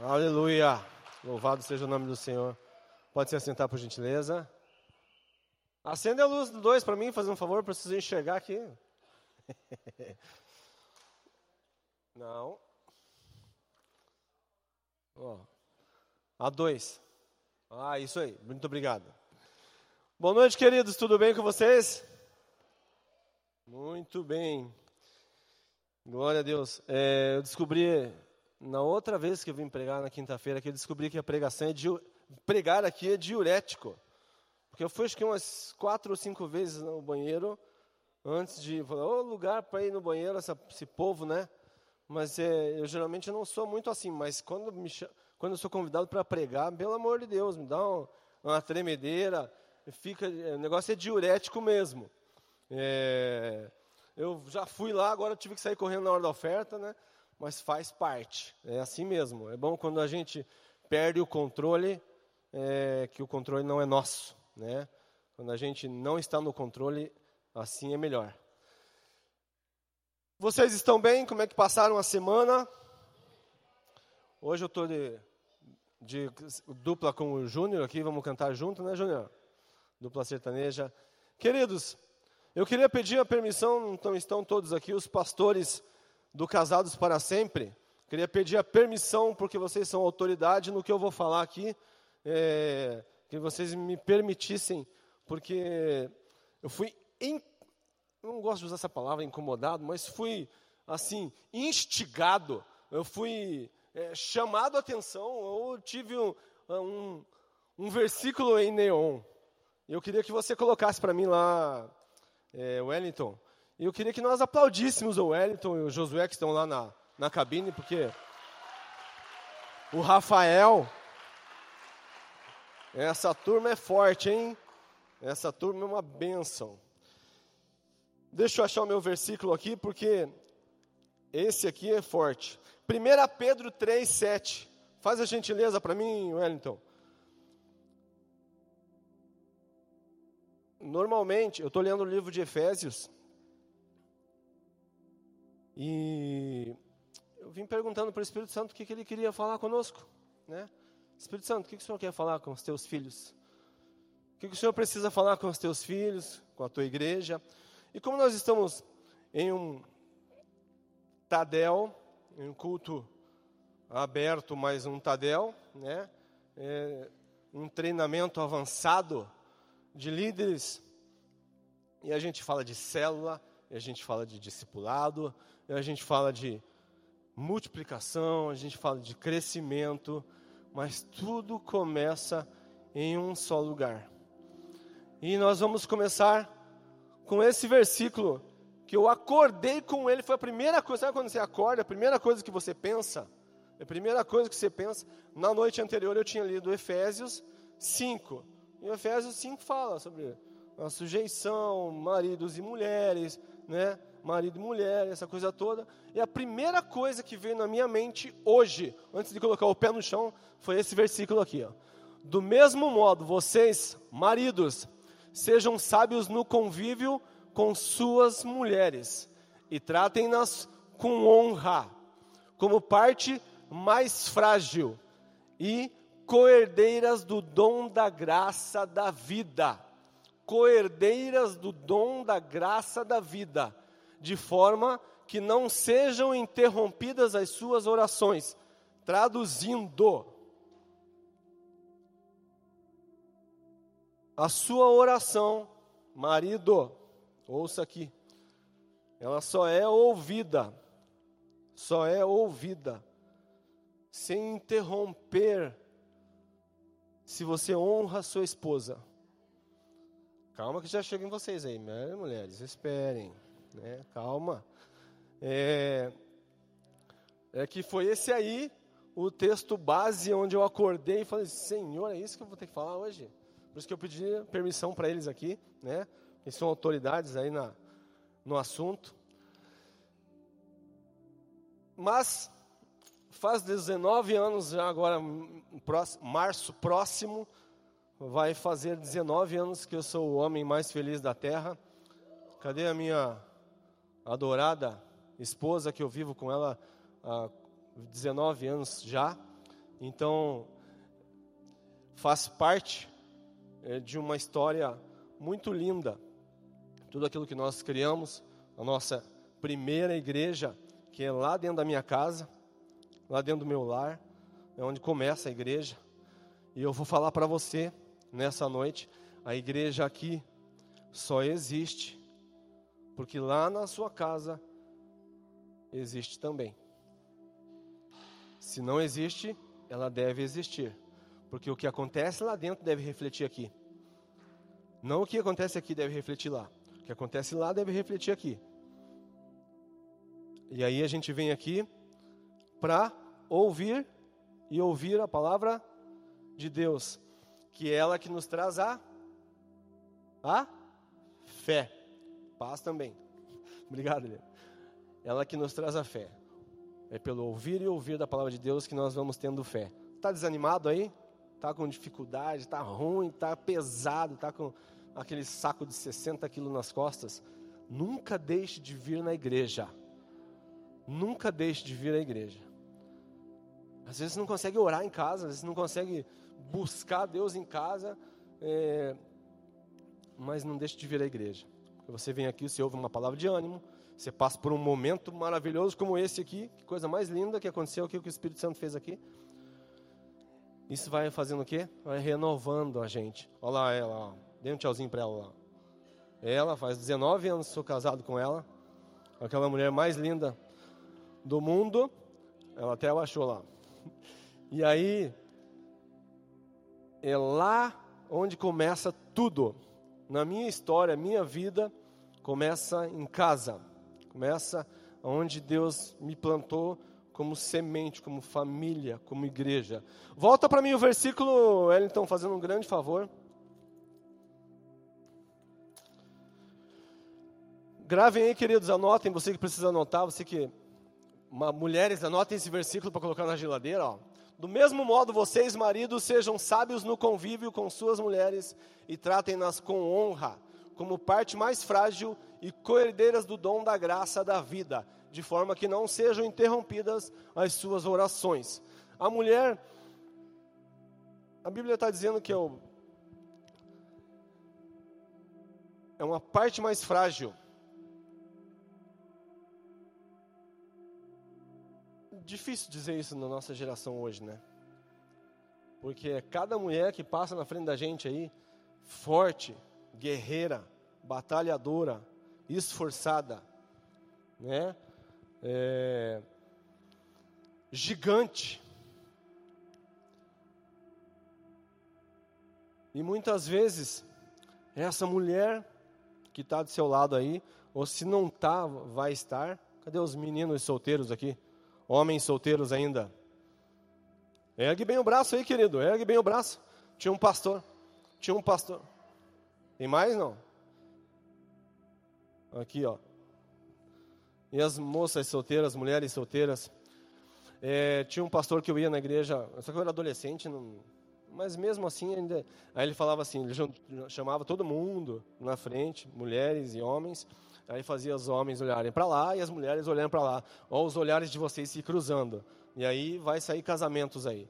Aleluia. Louvado seja o nome do Senhor. Pode se assentar, por gentileza. Acende a luz do dois para mim, fazer um favor, preciso enxergar aqui. Não. Ó. A dois. Ah, isso aí. Muito obrigado. Boa noite, queridos. Tudo bem com vocês? Muito bem. Glória a Deus. É, eu descobri na outra vez que eu vim pregar na quinta-feira, que eu descobri que a pregação é pregar aqui é diurético. Porque eu fui acho que umas quatro ou cinco vezes no banheiro antes de falar, ô oh, lugar para ir no banheiro, essa, esse povo, né? Mas é, eu geralmente não sou muito assim, mas quando, me, quando eu sou convidado para pregar, pelo amor de Deus, me dá uma, uma tremedeira, fica, o negócio é diurético mesmo. É, eu já fui lá, agora tive que sair correndo na hora da oferta, né? Mas faz parte. É assim mesmo. É bom quando a gente perde o controle, é, que o controle não é nosso. Né? Quando a gente não está no controle, assim é melhor. Vocês estão bem? Como é que passaram a semana? Hoje eu estou de, de, dupla com o Júnior aqui, vamos cantar junto, né, Júnior? Dupla sertaneja. Queridos, eu queria pedir a permissão, então estão todos aqui, os pastores do Casados para Sempre. Queria pedir a permissão, porque vocês são autoridade no que eu vou falar aqui, é, que vocês me permitissem, porque eu fui, in, não gosto de usar essa palavra, incomodado, mas fui, assim, instigado, eu fui é, chamado a atenção, eu tive um, um, um versículo em neon. Eu queria que você colocasse para mim lá, é, Wellington, eu queria que nós aplaudíssemos o Wellington e o Josué que estão lá na, na cabine, porque o Rafael, essa turma é forte, hein? Essa turma é uma benção. Deixa eu achar o meu versículo aqui, porque esse aqui é forte. 1 Pedro 3, 7. Faz a gentileza para mim, Wellington. Normalmente, eu estou lendo o livro de Efésios, e eu vim perguntando para o Espírito Santo o que, que ele queria falar conosco. Né? Espírito Santo, o que, que o Senhor quer falar com os teus filhos? O que, que o Senhor precisa falar com os teus filhos, com a tua igreja? E como nós estamos em um Tadel, em um culto aberto, mais um Tadel, né? É, um treinamento avançado de líderes, e a gente fala de célula, e a gente fala de discipulado, a gente fala de multiplicação, a gente fala de crescimento, mas tudo começa em um só lugar. E nós vamos começar com esse versículo que eu acordei com ele, foi a primeira coisa, sabe quando você acorda, a primeira coisa que você pensa? A primeira coisa que você pensa, na noite anterior eu tinha lido Efésios 5. E Efésios 5 fala sobre a sujeição, maridos e mulheres, né? Marido e mulher, essa coisa toda. E a primeira coisa que veio na minha mente hoje, antes de colocar o pé no chão, foi esse versículo aqui. Ó. Do mesmo modo, vocês, maridos, sejam sábios no convívio com suas mulheres e tratem-nas com honra, como parte mais frágil e coerdeiras do dom da graça da vida. Coerdeiras do dom da graça da vida de forma que não sejam interrompidas as suas orações. Traduzindo, a sua oração, marido, ouça aqui, ela só é ouvida, só é ouvida, sem interromper, se você honra a sua esposa. Calma que já chegam vocês aí, mulheres, esperem né? Calma. É, é que foi esse aí o texto base onde eu acordei e falei, Senhor, é isso que eu vou ter que falar hoje? Por isso que eu pedi permissão para eles aqui, né? Que são autoridades aí na, no assunto. Mas faz 19 anos já agora, próximo, março próximo, vai fazer 19 anos que eu sou o homem mais feliz da terra. Cadê a minha adorada esposa, que eu vivo com ela há 19 anos já. Então, faz parte é, de uma história muito linda. Tudo aquilo que nós criamos, a nossa primeira igreja, que é lá dentro da minha casa, lá dentro do meu lar, é onde começa a igreja. E eu vou falar para você nessa noite, a igreja aqui só existe porque lá na sua casa existe também. Se não existe, ela deve existir. Porque o que acontece lá dentro deve refletir aqui. Não o que acontece aqui deve refletir lá. O que acontece lá deve refletir aqui. E aí a gente vem aqui para ouvir e ouvir a palavra de Deus, que é ela que nos traz a a fé. Paz também. Obrigado. Ela que nos traz a fé. É pelo ouvir e ouvir da palavra de Deus que nós vamos tendo fé. Está desanimado aí? Está com dificuldade? Está ruim? Está pesado? Está com aquele saco de 60 quilos nas costas? Nunca deixe de vir na igreja. Nunca deixe de vir à igreja. Às vezes não consegue orar em casa, às vezes não consegue buscar Deus em casa, é, mas não deixe de vir à igreja. Você vem aqui, você ouve uma palavra de ânimo, você passa por um momento maravilhoso como esse aqui, que coisa mais linda que aconteceu aqui, o que o Espírito Santo fez aqui. Isso vai fazendo o quê? Vai renovando a gente. Olha lá ela, ó. dê um tchauzinho para ela. Ela faz 19 anos que sou casado com ela, aquela mulher mais linda do mundo. Ela até achou lá. E aí, é lá onde começa tudo. Na minha história, minha vida começa em casa. Começa onde Deus me plantou como semente, como família, como igreja. Volta para mim o versículo, Wellington, fazendo um grande favor. Gravem aí, queridos, anotem, você que precisa anotar, você que. Mulheres, anotem esse versículo para colocar na geladeira. Ó. Do mesmo modo, vocês, maridos, sejam sábios no convívio com suas mulheres e tratem-nas com honra como parte mais frágil e coerdeiras do dom da graça da vida, de forma que não sejam interrompidas as suas orações. A mulher, a Bíblia está dizendo que é, o, é uma parte mais frágil. Difícil dizer isso na nossa geração hoje, né? Porque cada mulher que passa na frente da gente aí, forte, guerreira, batalhadora, esforçada, né? É, gigante. E muitas vezes, essa mulher que está do seu lado aí, ou se não está, vai estar. Cadê os meninos solteiros aqui? Homens solteiros ainda. Ergue bem o braço aí, querido. Ergue bem o braço. Tinha um pastor. Tinha um pastor. Tem mais não? Aqui, ó. E as moças solteiras, mulheres solteiras. É, tinha um pastor que eu ia na igreja, só que eu era adolescente, não, mas mesmo assim ainda. Aí ele falava assim, ele chamava todo mundo na frente, mulheres e homens. Aí fazia os homens olharem para lá e as mulheres olhando para lá. Olha os olhares de vocês se cruzando. E aí vai sair casamentos aí.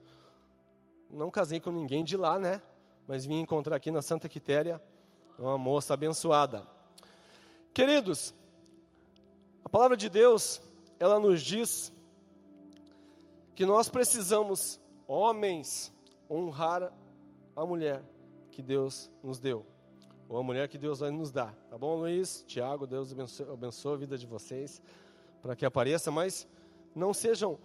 Não casei com ninguém de lá, né? Mas vim encontrar aqui na Santa Quitéria uma moça abençoada. Queridos, a palavra de Deus, ela nos diz que nós precisamos, homens, honrar a mulher que Deus nos deu, ou a mulher que Deus vai nos dar. Tá bom, Luiz? Tiago, Deus abençoe, abençoe a vida de vocês para que apareça, mas não sejam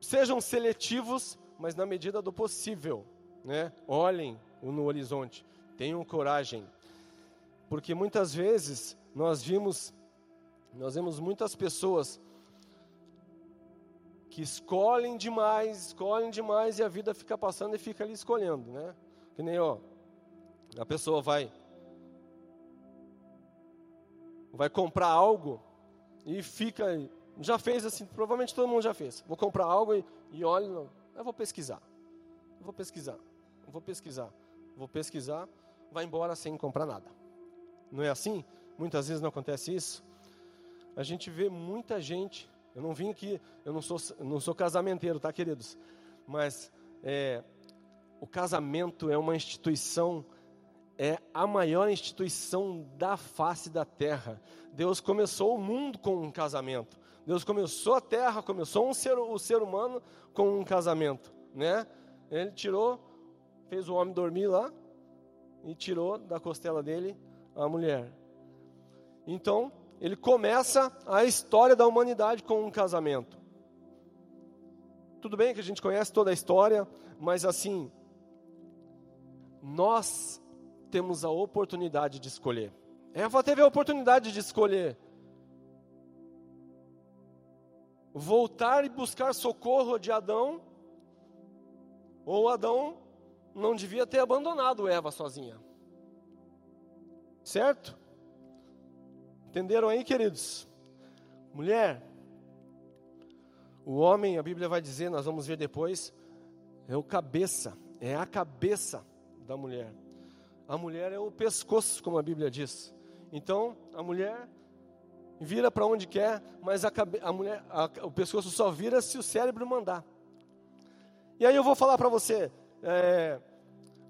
sejam seletivos, mas na medida do possível, né? Olhem no horizonte, tenham coragem porque muitas vezes nós vimos, nós vemos muitas pessoas que escolhem demais, escolhem demais e a vida fica passando e fica ali escolhendo, né? Que nem, ó, a pessoa vai vai comprar algo e fica, já fez assim, provavelmente todo mundo já fez. Vou comprar algo e, e olha, eu vou pesquisar. Eu vou pesquisar. Eu vou pesquisar. Vou pesquisar, vai embora sem comprar nada. Não é assim? Muitas vezes não acontece isso. A gente vê muita gente Eu não vim aqui, eu não sou, não sou casamenteiro, tá, queridos? Mas é, o casamento é uma instituição, é a maior instituição da face da terra. Deus começou o mundo com um casamento. Deus começou a terra, começou um ser, o ser humano com um casamento, né? Ele tirou, fez o homem dormir lá e tirou da costela dele a mulher. Então, ele começa a história da humanidade com um casamento. Tudo bem que a gente conhece toda a história, mas assim, nós temos a oportunidade de escolher. Eva teve a oportunidade de escolher voltar e buscar socorro de Adão, ou Adão não devia ter abandonado Eva sozinha. Certo? Entenderam aí, queridos? Mulher, o homem, a Bíblia vai dizer, nós vamos ver depois, é o cabeça, é a cabeça da mulher. A mulher é o pescoço, como a Bíblia diz. Então, a mulher vira para onde quer, mas a, a mulher, a, o pescoço só vira se o cérebro mandar. E aí eu vou falar para você, é,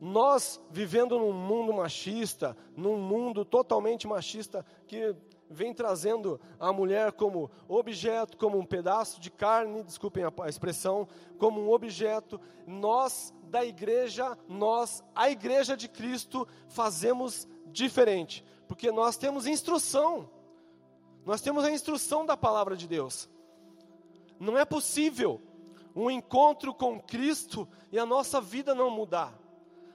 nós vivendo num mundo machista, num mundo totalmente machista, que vem trazendo a mulher como objeto, como um pedaço de carne, desculpem a expressão, como um objeto. Nós da igreja, nós, a igreja de Cristo, fazemos diferente, porque nós temos instrução. Nós temos a instrução da palavra de Deus. Não é possível um encontro com Cristo e a nossa vida não mudar.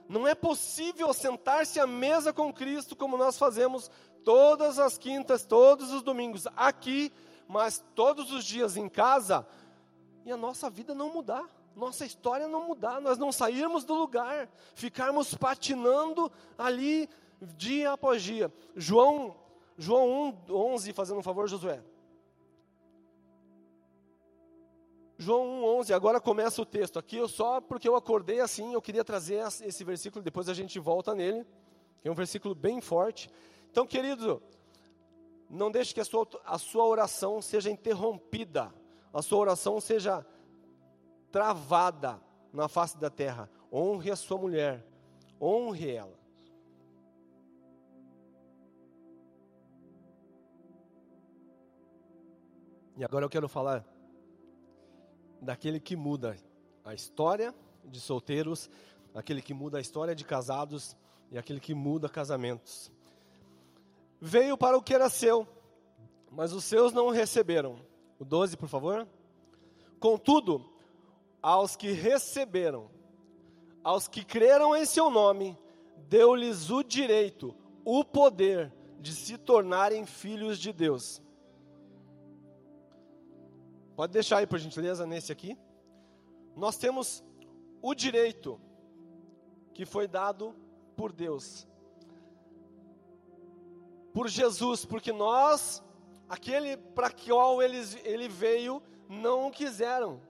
Não é possível sentar-se à mesa com Cristo como nós fazemos todas as quintas, todos os domingos aqui, mas todos os dias em casa, e a nossa vida não mudar, nossa história não mudar, nós não sairmos do lugar, ficarmos patinando ali dia após dia. João, João 1, 11, fazendo um favor, Josué. João 1,11, agora começa o texto. Aqui eu só porque eu acordei assim, eu queria trazer esse versículo, depois a gente volta nele, é um versículo bem forte. Então, querido, não deixe que a sua, a sua oração seja interrompida, a sua oração seja travada na face da terra. Honre a sua mulher, honre ela. E agora eu quero falar daquele que muda a história de solteiros, aquele que muda a história de casados e aquele que muda casamentos veio para o que era seu, mas os seus não o receberam. O 12, por favor. Contudo, aos que receberam, aos que creram em seu nome, deu-lhes o direito, o poder de se tornarem filhos de Deus. Pode deixar aí, por gentileza, nesse aqui. Nós temos o direito que foi dado por Deus por Jesus, porque nós, aquele para qual ele, ele veio, não o quiseram.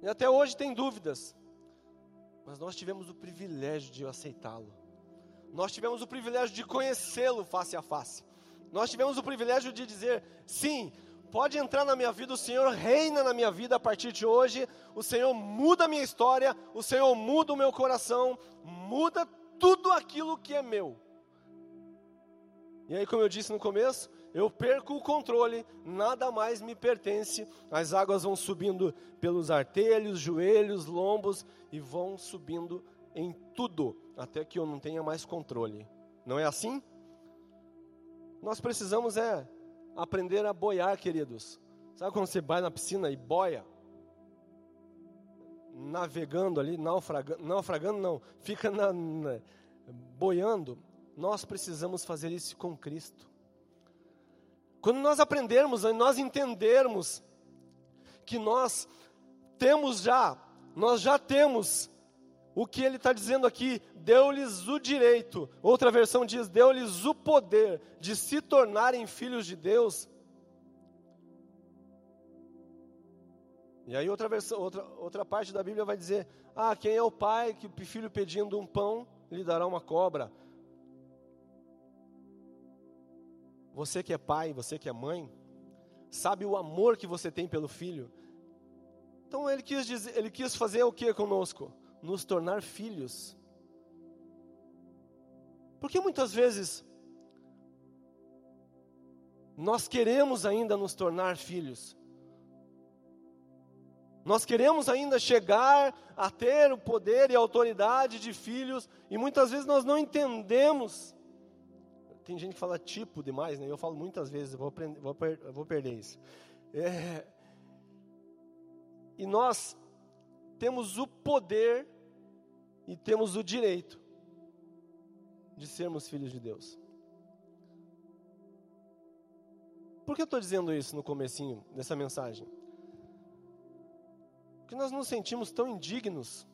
E até hoje tem dúvidas, mas nós tivemos o privilégio de aceitá-lo. Nós tivemos o privilégio de conhecê-lo face a face. Nós tivemos o privilégio de dizer: sim, pode entrar na minha vida, o Senhor reina na minha vida a partir de hoje, o Senhor muda a minha história, o Senhor muda o meu coração, muda tudo aquilo que é meu. E aí, como eu disse no começo, eu perco o controle, nada mais me pertence. As águas vão subindo pelos artelhos, joelhos, lombos e vão subindo em tudo, até que eu não tenha mais controle. Não é assim? Nós precisamos é aprender a boiar, queridos. Sabe quando você vai na piscina e boia? navegando ali, naufragando, naufragando não, fica na, na, boiando, nós precisamos fazer isso com Cristo. Quando nós aprendermos, nós entendermos que nós temos já, nós já temos o que ele está dizendo aqui, deu-lhes o direito, outra versão diz, deu-lhes o poder de se tornarem filhos de Deus, E aí outra, versão, outra, outra parte da Bíblia vai dizer: Ah, quem é o pai que o filho pedindo um pão lhe dará uma cobra? você que é pai, você que é mãe, sabe o amor que você tem pelo filho. Então ele quis, dizer, ele quis fazer o que conosco? Nos tornar filhos. Porque muitas vezes nós queremos ainda nos tornar filhos. Nós queremos ainda chegar a ter o poder e a autoridade de filhos, e muitas vezes nós não entendemos. Tem gente que fala tipo demais, né? Eu falo muitas vezes, vou, aprender, vou, vou perder isso. É, e nós temos o poder e temos o direito de sermos filhos de Deus. Por que eu estou dizendo isso no comecinho dessa mensagem? Porque nós nos sentimos tão indignos,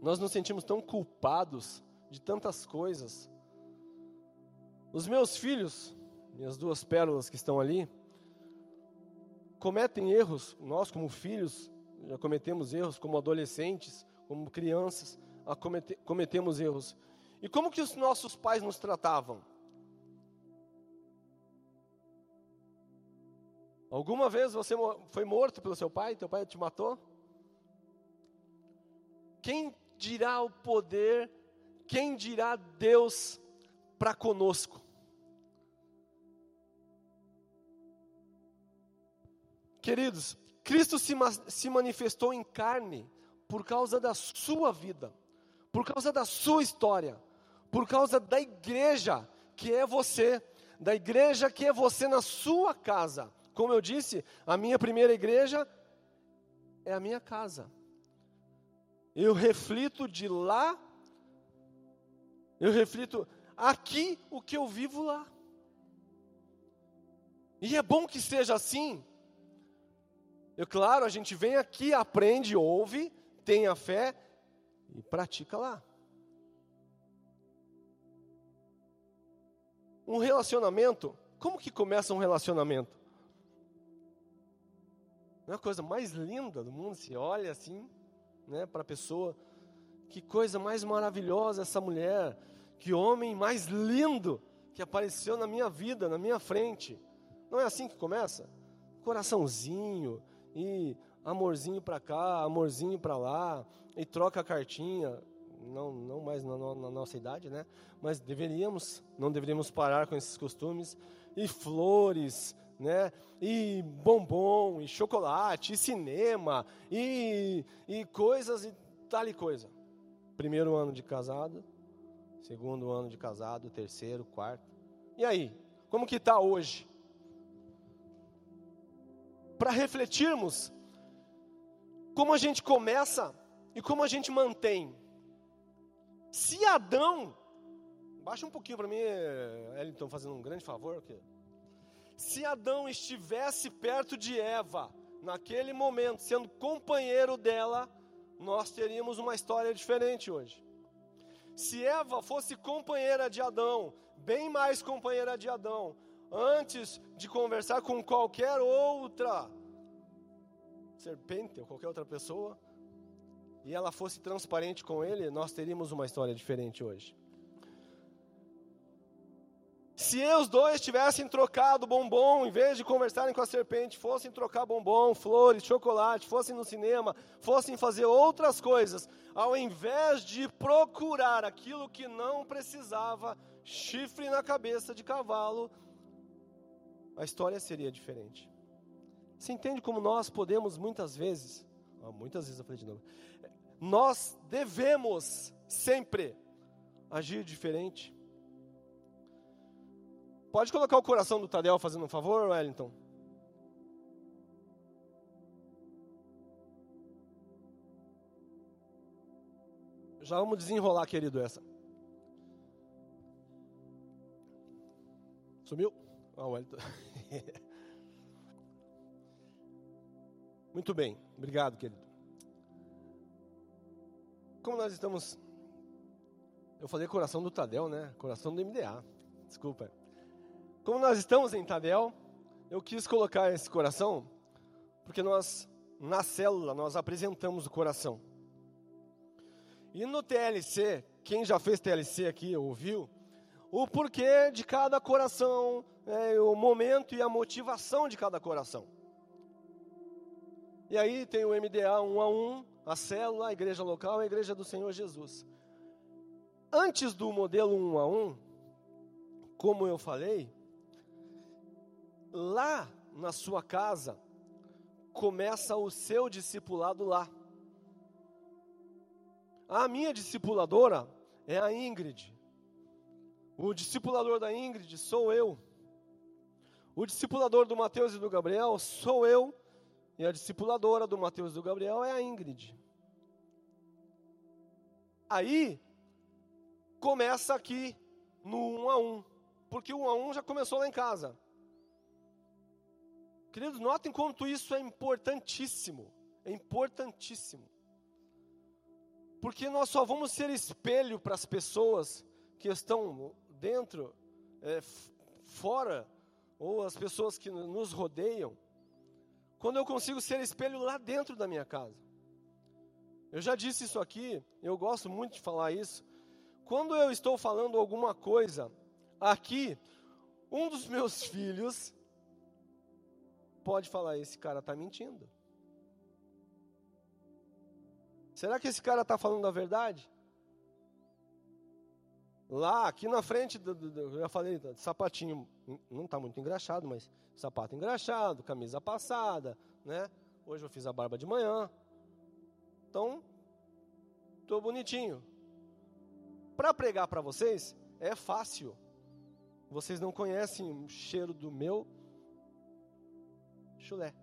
nós nos sentimos tão culpados de tantas coisas. Os meus filhos, minhas duas pérolas que estão ali, cometem erros, nós como filhos já cometemos erros, como adolescentes, como crianças, cometemos erros. E como que os nossos pais nos tratavam? Alguma vez você foi morto pelo seu pai? Teu pai te matou? Quem dirá o poder? Quem dirá Deus para conosco? Queridos, Cristo se, se manifestou em carne por causa da sua vida, por causa da sua história, por causa da igreja que é você, da igreja que é você na sua casa. Como eu disse, a minha primeira igreja é a minha casa. Eu reflito de lá, eu reflito aqui o que eu vivo lá. E é bom que seja assim. Eu, claro, a gente vem aqui, aprende, ouve, tem a fé e pratica lá. Um relacionamento, como que começa um relacionamento? Não é a coisa mais linda do mundo, se olha assim, né, para a pessoa. Que coisa mais maravilhosa essa mulher, que homem mais lindo que apareceu na minha vida, na minha frente. Não é assim que começa? Coraçãozinho e amorzinho para cá, amorzinho para lá, e troca a cartinha. Não, não mais na, na nossa idade, né? Mas deveríamos, não deveríamos parar com esses costumes. E flores, né? E bombom, e chocolate, e cinema, e, e coisas e tal e coisa. Primeiro ano de casado, segundo ano de casado, terceiro, quarto. E aí, como que está hoje? Para refletirmos como a gente começa e como a gente mantém. Se Adão, baixa um pouquinho para mim, Elton, fazendo um grande favor aqui. Se Adão estivesse perto de Eva, naquele momento, sendo companheiro dela, nós teríamos uma história diferente hoje. Se Eva fosse companheira de Adão, bem mais companheira de Adão, antes de conversar com qualquer outra serpente ou qualquer outra pessoa, e ela fosse transparente com ele, nós teríamos uma história diferente hoje. Se os dois tivessem trocado bombom, em vez de conversarem com a serpente, fossem trocar bombom, flores, chocolate, fossem no cinema, fossem fazer outras coisas, ao invés de procurar aquilo que não precisava, chifre na cabeça de cavalo, a história seria diferente. Você entende como nós podemos muitas vezes, muitas vezes eu falei de novo, nós devemos sempre agir diferente Pode colocar o coração do Tadel fazendo um favor, Wellington? Já vamos desenrolar, querido, essa. Sumiu? Ah, o Wellington. Muito bem, obrigado, querido. Como nós estamos. Eu falei coração do Tadel, né? Coração do MDA. Desculpa. Como nós estamos em Tadel, eu quis colocar esse coração, porque nós, na célula, nós apresentamos o coração. E no TLC, quem já fez TLC aqui, ouviu, o porquê de cada coração, é, o momento e a motivação de cada coração. E aí tem o MDA um a um, a célula, a igreja local, a igreja do Senhor Jesus. Antes do modelo um a um, como eu falei, lá na sua casa começa o seu discipulado lá. A minha discipuladora é a Ingrid. O discipulador da Ingrid sou eu. O discipulador do Mateus e do Gabriel sou eu. E a discipuladora do Mateus e do Gabriel é a Ingrid. Aí, começa aqui no um a um. Porque o um a um já começou lá em casa. Queridos, notem quanto isso é importantíssimo. É importantíssimo. Porque nós só vamos ser espelho para as pessoas que estão dentro, é, fora, ou as pessoas que nos rodeiam, quando eu consigo ser espelho lá dentro da minha casa. Eu já disse isso aqui, eu gosto muito de falar isso. Quando eu estou falando alguma coisa aqui, um dos meus filhos pode falar: esse cara está mentindo. Será que esse cara está falando a verdade? Lá, aqui na frente, do, do, do, eu já falei, sapatinho, não está muito engraxado, mas sapato engraxado, camisa passada, né? Hoje eu fiz a barba de manhã. Então, estou bonitinho. Para pregar para vocês, é fácil. Vocês não conhecem o cheiro do meu chulé.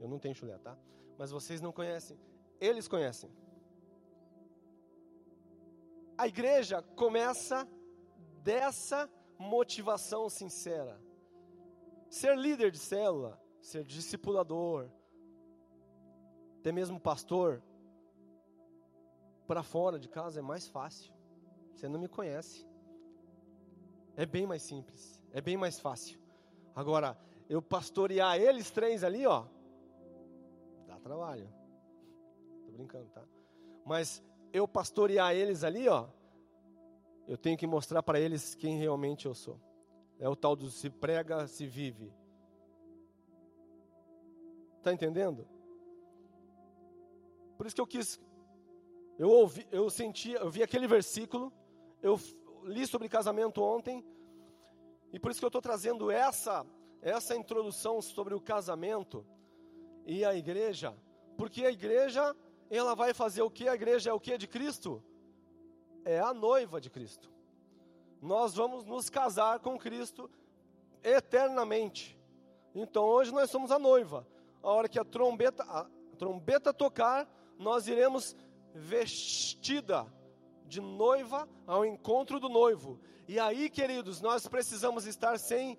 Eu não tenho chulé, tá? Mas vocês não conhecem. Eles conhecem. A igreja começa dessa motivação sincera. Ser líder de célula, ser discipulador, até mesmo pastor, para fora de casa é mais fácil. Você não me conhece. É bem mais simples, é bem mais fácil. Agora, eu pastorear eles três ali, ó, dá trabalho. Tô brincando, tá? Mas eu pastorear eles ali, ó, eu tenho que mostrar para eles quem realmente eu sou. É o tal do se prega, se vive. Está entendendo? Por isso que eu quis, eu ouvi, eu senti, eu vi aquele versículo, eu li sobre casamento ontem, e por isso que eu estou trazendo essa, essa introdução sobre o casamento e a igreja, porque a igreja ela vai fazer o que? A igreja é o que de Cristo? É a noiva de Cristo. Nós vamos nos casar com Cristo eternamente. Então hoje nós somos a noiva. A hora que a trombeta, a trombeta tocar, nós iremos vestida de noiva ao encontro do noivo. E aí, queridos, nós precisamos estar sem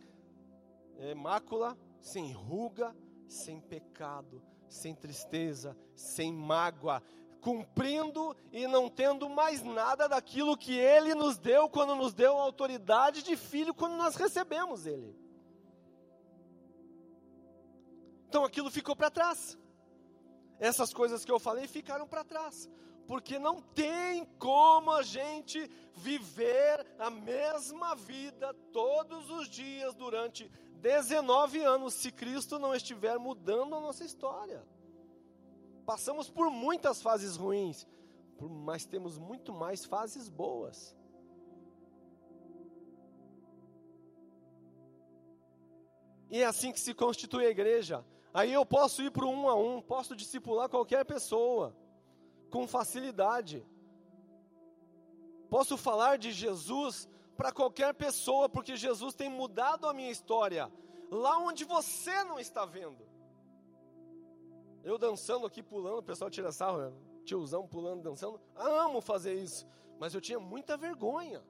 é, mácula, sem ruga, sem pecado, sem tristeza, sem mágoa, cumprindo e não tendo mais nada daquilo que Ele nos deu quando nos deu a autoridade de filho, quando nós recebemos Ele. Então aquilo ficou para trás. Essas coisas que eu falei ficaram para trás. Porque não tem como a gente viver a mesma vida todos os dias durante 19 anos se Cristo não estiver mudando a nossa história. Passamos por muitas fases ruins, mas temos muito mais fases boas. E é assim que se constitui a igreja. Aí eu posso ir para um a um, posso discipular qualquer pessoa com facilidade. Posso falar de Jesus para qualquer pessoa, porque Jesus tem mudado a minha história, lá onde você não está vendo. Eu dançando aqui, pulando, o pessoal tira sarro, né? tiozão pulando, dançando. Amo fazer isso, mas eu tinha muita vergonha.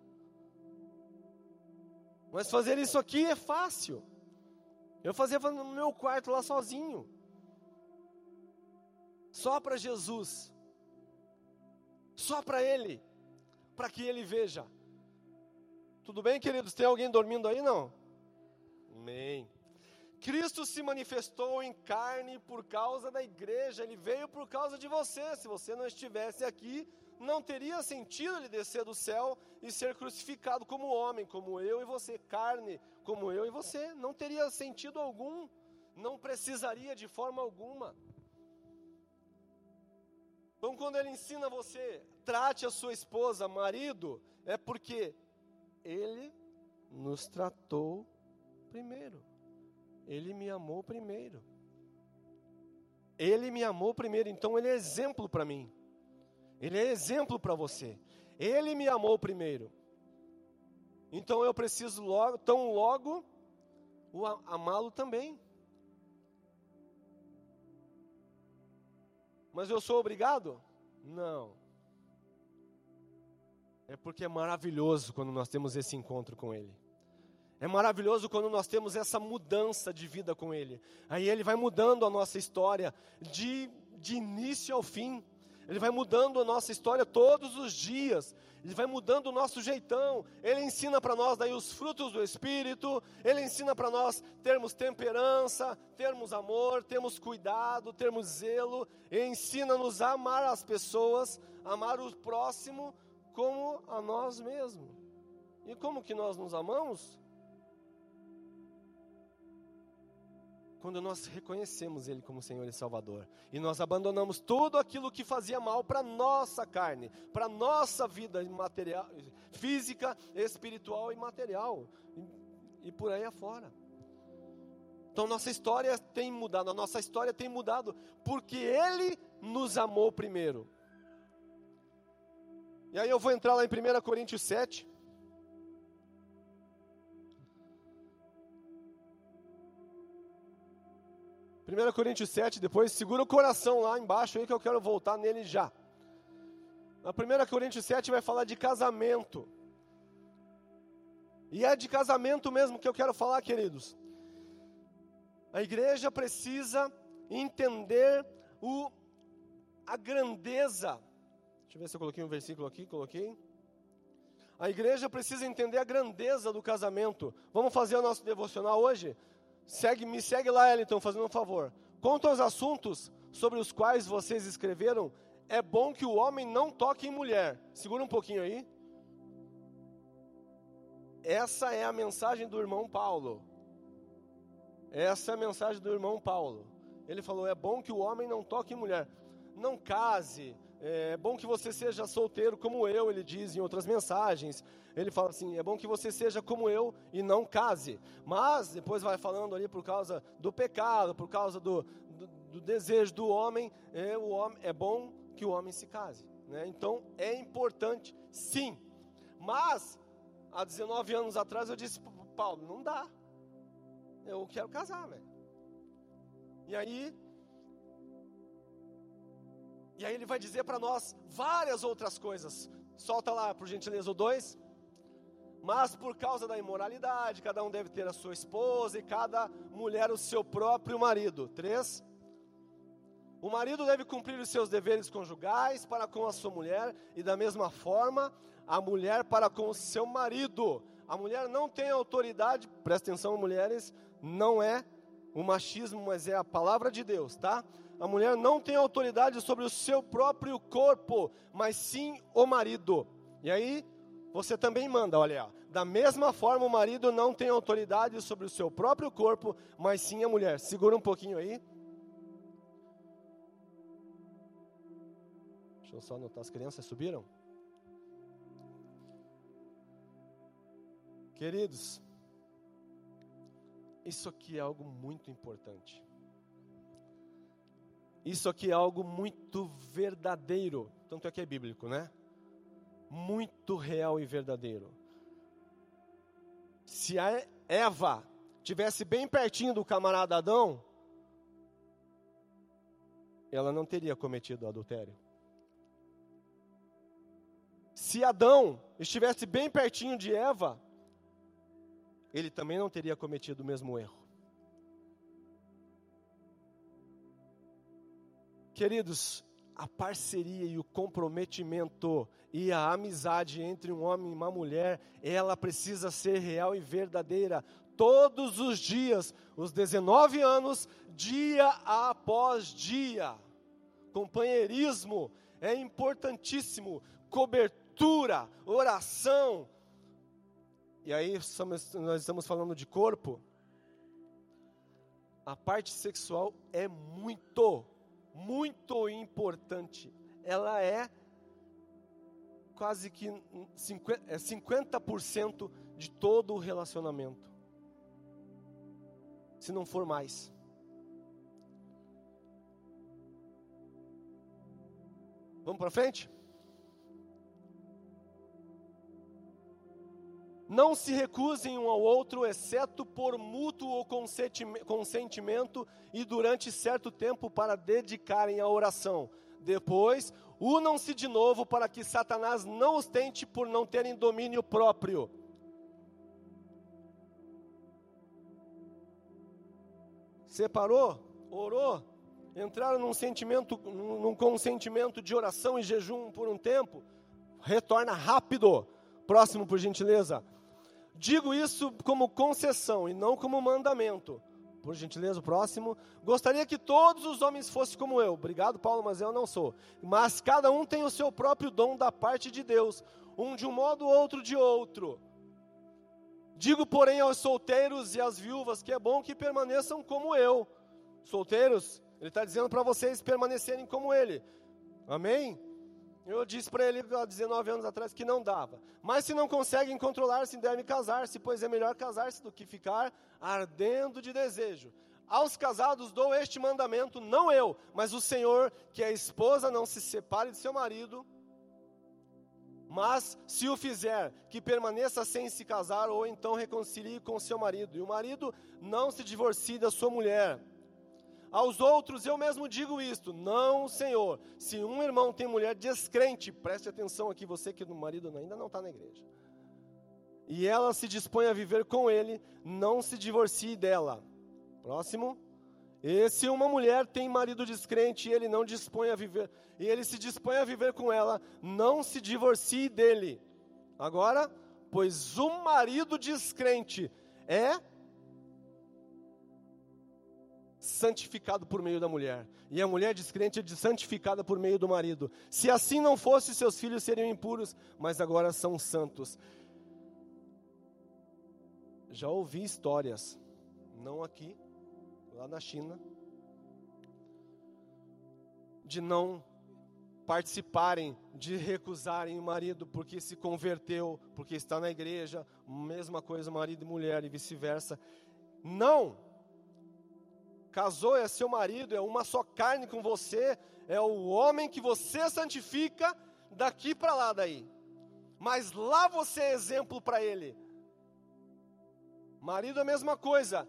Mas fazer isso aqui é fácil. Eu fazia no meu quarto lá sozinho. Só para Jesus. Só para Ele. Para que Ele veja. Tudo bem, queridos? Tem alguém dormindo aí? Não? Amém. Cristo se manifestou em carne por causa da igreja, ele veio por causa de você. Se você não estivesse aqui, não teria sentido ele descer do céu e ser crucificado como homem, como eu e você, carne, como eu e você. Não teria sentido algum, não precisaria de forma alguma. Então, quando ele ensina você, trate a sua esposa, marido, é porque ele nos tratou primeiro. Ele me amou primeiro. Ele me amou primeiro, então ele é exemplo para mim. Ele é exemplo para você. Ele me amou primeiro. Então eu preciso logo, tão logo, amá-lo também. Mas eu sou obrigado? Não. É porque é maravilhoso quando nós temos esse encontro com Ele. É maravilhoso quando nós temos essa mudança de vida com Ele. Aí Ele vai mudando a nossa história de, de início ao fim. Ele vai mudando a nossa história todos os dias. Ele vai mudando o nosso jeitão. Ele ensina para nós daí os frutos do Espírito. Ele ensina para nós termos temperança, termos amor, termos cuidado, termos zelo. Ele ensina-nos a amar as pessoas, amar o próximo como a nós mesmos. E como que nós nos amamos? quando nós reconhecemos Ele como Senhor e Salvador e nós abandonamos tudo aquilo que fazia mal para nossa carne, para nossa vida material, física, espiritual e material e, e por aí afora. Então nossa história tem mudado, a nossa história tem mudado porque Ele nos amou primeiro. E aí eu vou entrar lá em 1 Coríntios 7. 1 Coríntios 7, depois segura o coração lá embaixo aí que eu quero voltar nele já. Na 1 Coríntios 7 vai falar de casamento. E é de casamento mesmo que eu quero falar, queridos. A igreja precisa entender o, a grandeza. Deixa eu ver se eu coloquei um versículo aqui, coloquei. A igreja precisa entender a grandeza do casamento. Vamos fazer o nosso devocional hoje? Segue, me segue lá, Eliton, fazendo um favor. Quanto aos assuntos sobre os quais vocês escreveram, é bom que o homem não toque em mulher. Segura um pouquinho aí. Essa é a mensagem do irmão Paulo. Essa é a mensagem do irmão Paulo. Ele falou: é bom que o homem não toque em mulher. Não case, é bom que você seja solteiro como eu, ele diz em outras mensagens. Ele fala assim: é bom que você seja como eu e não case. Mas depois vai falando ali por causa do pecado, por causa do, do, do desejo do homem, é, o homem, é bom que o homem se case. Né? Então é importante, sim. Mas há 19 anos atrás eu disse Paulo: não dá. Eu quero casar, velho. E aí e aí ele vai dizer para nós várias outras coisas. Solta lá, por gentileza, o 2. Mas por causa da imoralidade, cada um deve ter a sua esposa e cada mulher o seu próprio marido. 3. O marido deve cumprir os seus deveres conjugais para com a sua mulher e da mesma forma a mulher para com o seu marido. A mulher não tem autoridade, presta atenção, mulheres, não é o machismo, mas é a palavra de Deus, tá? A mulher não tem autoridade sobre o seu próprio corpo, mas sim o marido. E aí, você também manda, olha, da mesma forma o marido não tem autoridade sobre o seu próprio corpo, mas sim a mulher. Segura um pouquinho aí. Deixa eu só anotar, as crianças subiram? Queridos, isso aqui é algo muito importante. Isso aqui é algo muito verdadeiro, tanto é que é bíblico, né? Muito real e verdadeiro. Se a Eva tivesse bem pertinho do camarada Adão, ela não teria cometido adultério. Se Adão estivesse bem pertinho de Eva, ele também não teria cometido o mesmo erro. Queridos, a parceria e o comprometimento e a amizade entre um homem e uma mulher, ela precisa ser real e verdadeira. todos os dias, os 19 anos, dia após dia. Companheirismo é importantíssimo, cobertura, oração. E aí nós estamos falando de corpo. A parte sexual é muito, muito importante. Ela é quase que 50%, é 50% de todo o relacionamento. Se não for mais. Vamos para frente? Não se recusem um ao outro, exceto por mútuo consentimento e durante certo tempo para dedicarem à oração. Depois, unam-se de novo para que Satanás não os tente por não terem domínio próprio. Separou? Orou? entraram num sentimento, num consentimento de oração e jejum por um tempo, retorna rápido. Próximo, por gentileza. Digo isso como concessão e não como mandamento. Por gentileza, o próximo. Gostaria que todos os homens fossem como eu. Obrigado, Paulo, mas eu não sou. Mas cada um tem o seu próprio dom da parte de Deus, um de um modo, outro de outro. Digo, porém, aos solteiros e às viúvas que é bom que permaneçam como eu. Solteiros, ele está dizendo para vocês permanecerem como ele. Amém? Eu disse para ele há 19 anos atrás que não dava. Mas se não conseguem controlar-se, devem casar-se, pois é melhor casar-se do que ficar ardendo de desejo. Aos casados dou este mandamento, não eu, mas o Senhor, que a esposa não se separe de seu marido, mas se o fizer, que permaneça sem se casar, ou então reconcilie com seu marido. E o marido não se divorcie da sua mulher. Aos outros eu mesmo digo isto: não, Senhor. Se um irmão tem mulher descrente, preste atenção aqui, você que no marido ainda não está na igreja, e ela se dispõe a viver com ele, não se divorcie dela. Próximo. E se uma mulher tem marido descrente e ele não dispõe a viver, e ele se dispõe a viver com ela, não se divorcie dele. Agora, pois o marido descrente é santificado por meio da mulher, e a mulher descrente é santificada por meio do marido. Se assim não fosse, seus filhos seriam impuros, mas agora são santos. Já ouvi histórias, não aqui, lá na China, de não participarem, de recusarem o marido porque se converteu, porque está na igreja, mesma coisa marido e mulher e vice-versa. Não! Casou, é seu marido, é uma só carne com você, é o homem que você santifica daqui para lá daí. Mas lá você é exemplo para ele. Marido é a mesma coisa.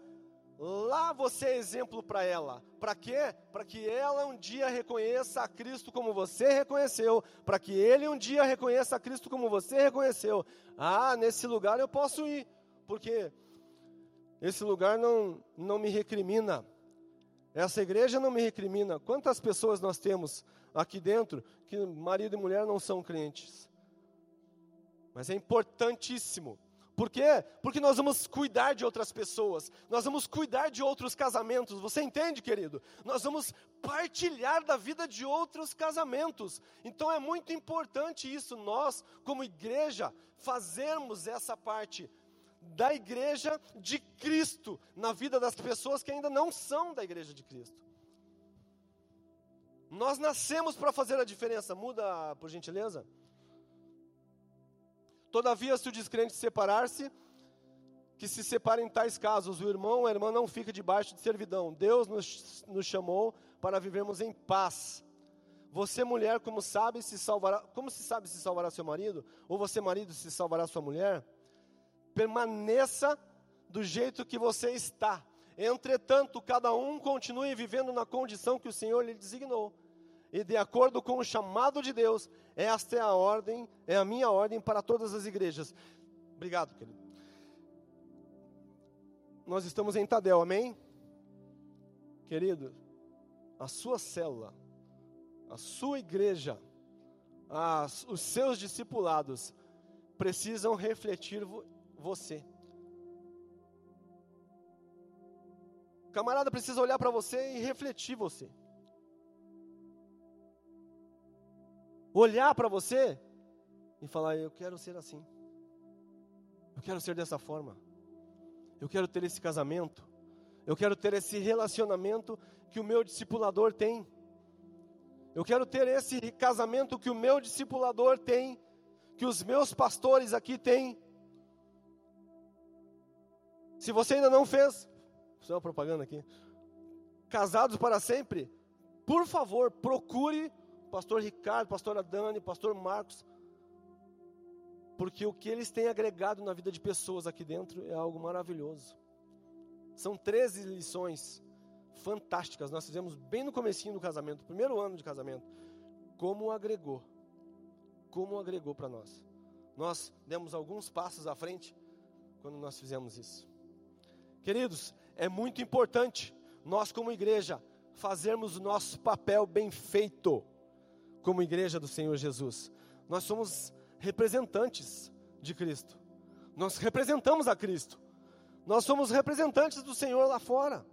Lá você é exemplo para ela. Para quê? Para que ela um dia reconheça a Cristo como você reconheceu. Para que ele um dia reconheça a Cristo como você reconheceu. Ah, nesse lugar eu posso ir. Porque esse lugar não, não me recrimina. Essa igreja não me recrimina. Quantas pessoas nós temos aqui dentro que marido e mulher não são crentes? Mas é importantíssimo. Por quê? Porque nós vamos cuidar de outras pessoas, nós vamos cuidar de outros casamentos. Você entende, querido? Nós vamos partilhar da vida de outros casamentos. Então é muito importante isso, nós, como igreja, fazermos essa parte da igreja de Cristo na vida das pessoas que ainda não são da igreja de Cristo. Nós nascemos para fazer a diferença. Muda, por gentileza. Todavia, se o descrente separar-se, que se separem em tais casos, o irmão ou a irmã não fica debaixo de servidão. Deus nos, nos chamou para vivermos em paz. Você, mulher, como sabe se salvará, como se sabe se salvará seu marido? Ou você, marido, se salvará sua mulher? Permaneça do jeito que você está. Entretanto, cada um continue vivendo na condição que o Senhor lhe designou. E de acordo com o chamado de Deus, esta é a ordem, é a minha ordem para todas as igrejas. Obrigado, querido. Nós estamos em Tadel, amém? Querido, a sua célula, a sua igreja, as, os seus discipulados precisam refletir você. camarada precisa olhar para você e refletir você. Olhar para você e falar: Eu quero ser assim. Eu quero ser dessa forma. Eu quero ter esse casamento. Eu quero ter esse relacionamento que o meu discipulador tem. Eu quero ter esse casamento que o meu discipulador tem, que os meus pastores aqui têm. Se você ainda não fez, só uma propaganda aqui. Casados para sempre, por favor, procure pastor Ricardo, pastora Dani, pastor Marcos, porque o que eles têm agregado na vida de pessoas aqui dentro é algo maravilhoso. São 13 lições fantásticas. Nós fizemos bem no comecinho do casamento, primeiro ano de casamento. Como agregou. Como agregou para nós. Nós demos alguns passos à frente quando nós fizemos isso. Queridos, é muito importante nós como igreja fazermos o nosso papel bem feito como igreja do Senhor Jesus. Nós somos representantes de Cristo. Nós representamos a Cristo. Nós somos representantes do Senhor lá fora.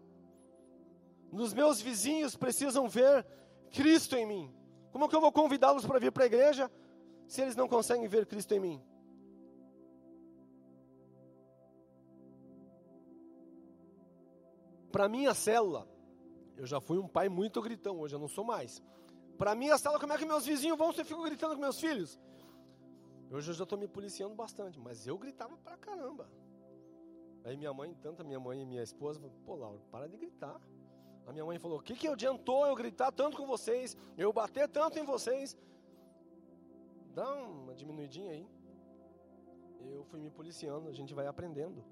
Nos meus vizinhos precisam ver Cristo em mim. Como que eu vou convidá-los para vir para a igreja se eles não conseguem ver Cristo em mim? Para minha célula, eu já fui um pai muito gritão, hoje eu não sou mais. Para minha célula, como é que meus vizinhos vão se eu fico gritando com meus filhos? Hoje eu já estou me policiando bastante, mas eu gritava pra caramba. Aí minha mãe, tanto a minha mãe e minha esposa, pô, Laura, para de gritar. A minha mãe falou: O que, que adiantou eu gritar tanto com vocês, eu bater tanto em vocês? Dá uma diminuidinha aí. Eu fui me policiando, a gente vai aprendendo.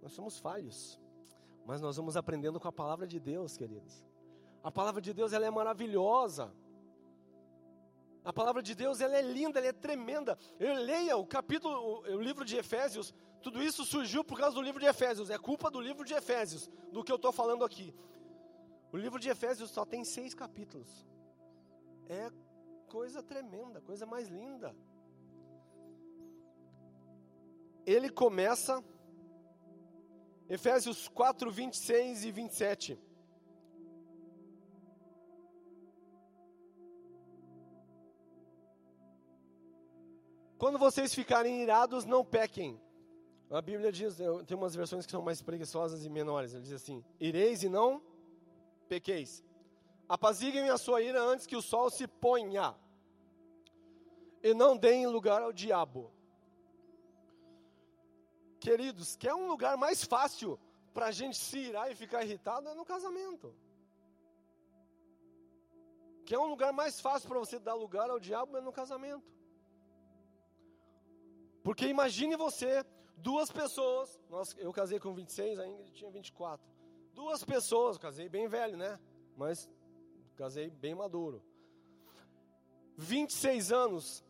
Nós somos falhos, mas nós vamos aprendendo com a palavra de Deus, queridos. A palavra de Deus ela é maravilhosa. A palavra de Deus ela é linda, ela é tremenda. Eu leia o capítulo, o, o livro de Efésios. Tudo isso surgiu por causa do livro de Efésios. É culpa do livro de Efésios, do que eu estou falando aqui. O livro de Efésios só tem seis capítulos. É coisa tremenda, coisa mais linda. Ele começa, Efésios 4, 26 e 27. Quando vocês ficarem irados, não pequem. A Bíblia diz, tem umas versões que são mais preguiçosas e menores. Ele diz assim: Ireis e não pequeis. Apaziguem a sua ira antes que o sol se ponha. E não deem lugar ao diabo. Queridos, quer um lugar mais fácil para a gente se irar e ficar irritado é no casamento. Quer um lugar mais fácil para você dar lugar ao diabo é no casamento. Porque imagine você, duas pessoas, nós, eu casei com 26, a Ingrid tinha 24 duas pessoas, casei bem velho, né? Mas casei bem maduro. 26 anos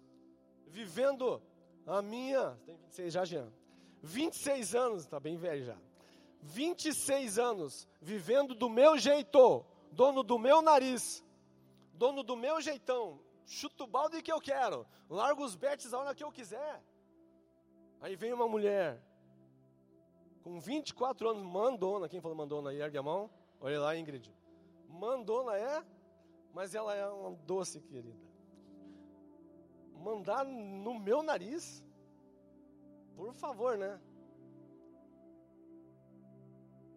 vivendo a minha, tem 26 já, Jean. 26 anos, tá bem velho já. 26 anos vivendo do meu jeito, dono do meu nariz, dono do meu jeitão, chuto o balde que eu quero, largo os betes a hora que eu quiser. Aí vem uma mulher com 24 anos, mandona, quem falou mandona aí, ergue a mão, olha lá Ingrid, mandona é, mas ela é uma doce querida, mandar no meu nariz, por favor, né?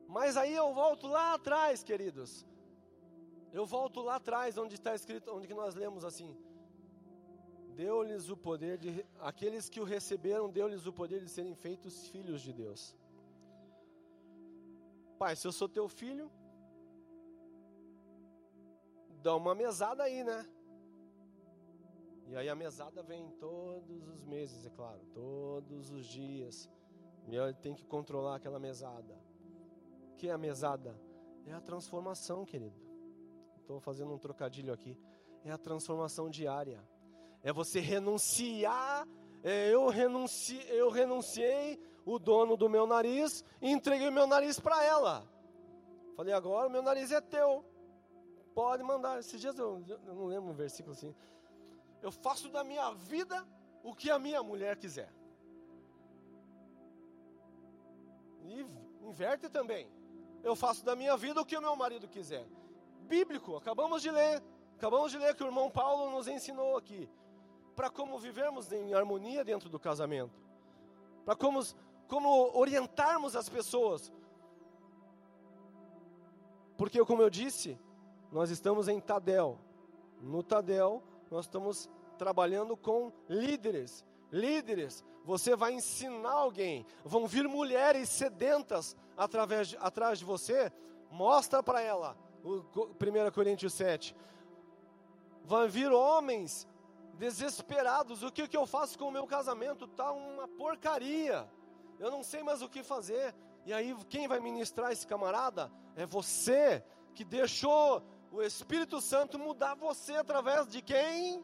Mas aí eu volto lá atrás, queridos. Eu volto lá atrás, onde está escrito, onde que nós lemos assim: Deu-lhes o poder de aqueles que o receberam, deu-lhes o poder de serem feitos filhos de Deus. Pai, se eu sou teu filho, dá uma mesada aí, né? E aí a mesada vem todos os meses, é claro, todos os dias. E eu tenho que controlar aquela mesada. O que é a mesada? É a transformação, querido. Estou fazendo um trocadilho aqui. É a transformação diária. É você renunciar. É, eu, renunci, eu renunciei o dono do meu nariz e entreguei o meu nariz para ela. Falei, agora o meu nariz é teu. Pode mandar. Esses dias eu, eu não lembro um versículo assim. Eu faço da minha vida o que a minha mulher quiser. E inverte também. eu faço da minha vida o que o meu marido quiser. Bíblico, acabamos de ler. Acabamos de ler que o irmão Paulo nos ensinou aqui. Para como vivermos em harmonia dentro do casamento. Para como, como orientarmos as pessoas. Porque, como eu disse, nós estamos em Tadel. No Tadel, nós estamos trabalhando com líderes. Líderes, você vai ensinar alguém. Vão vir mulheres sedentas através, atrás de você. Mostra para ela, o 1 Coríntios 7. Vão vir homens desesperados. O que, que eu faço com o meu casamento? Está uma porcaria. Eu não sei mais o que fazer. E aí, quem vai ministrar esse camarada? É você que deixou o Espírito Santo mudar você através de quem?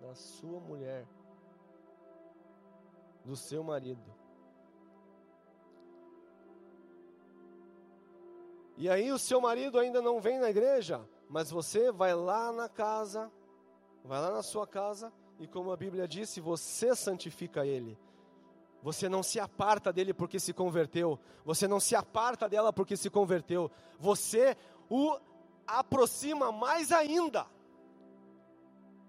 Da sua mulher, do seu marido. E aí o seu marido ainda não vem na igreja, mas você vai lá na casa, vai lá na sua casa e como a Bíblia disse, você santifica ele. Você não se aparta dele porque se converteu. Você não se aparta dela porque se converteu. Você o aproxima mais ainda.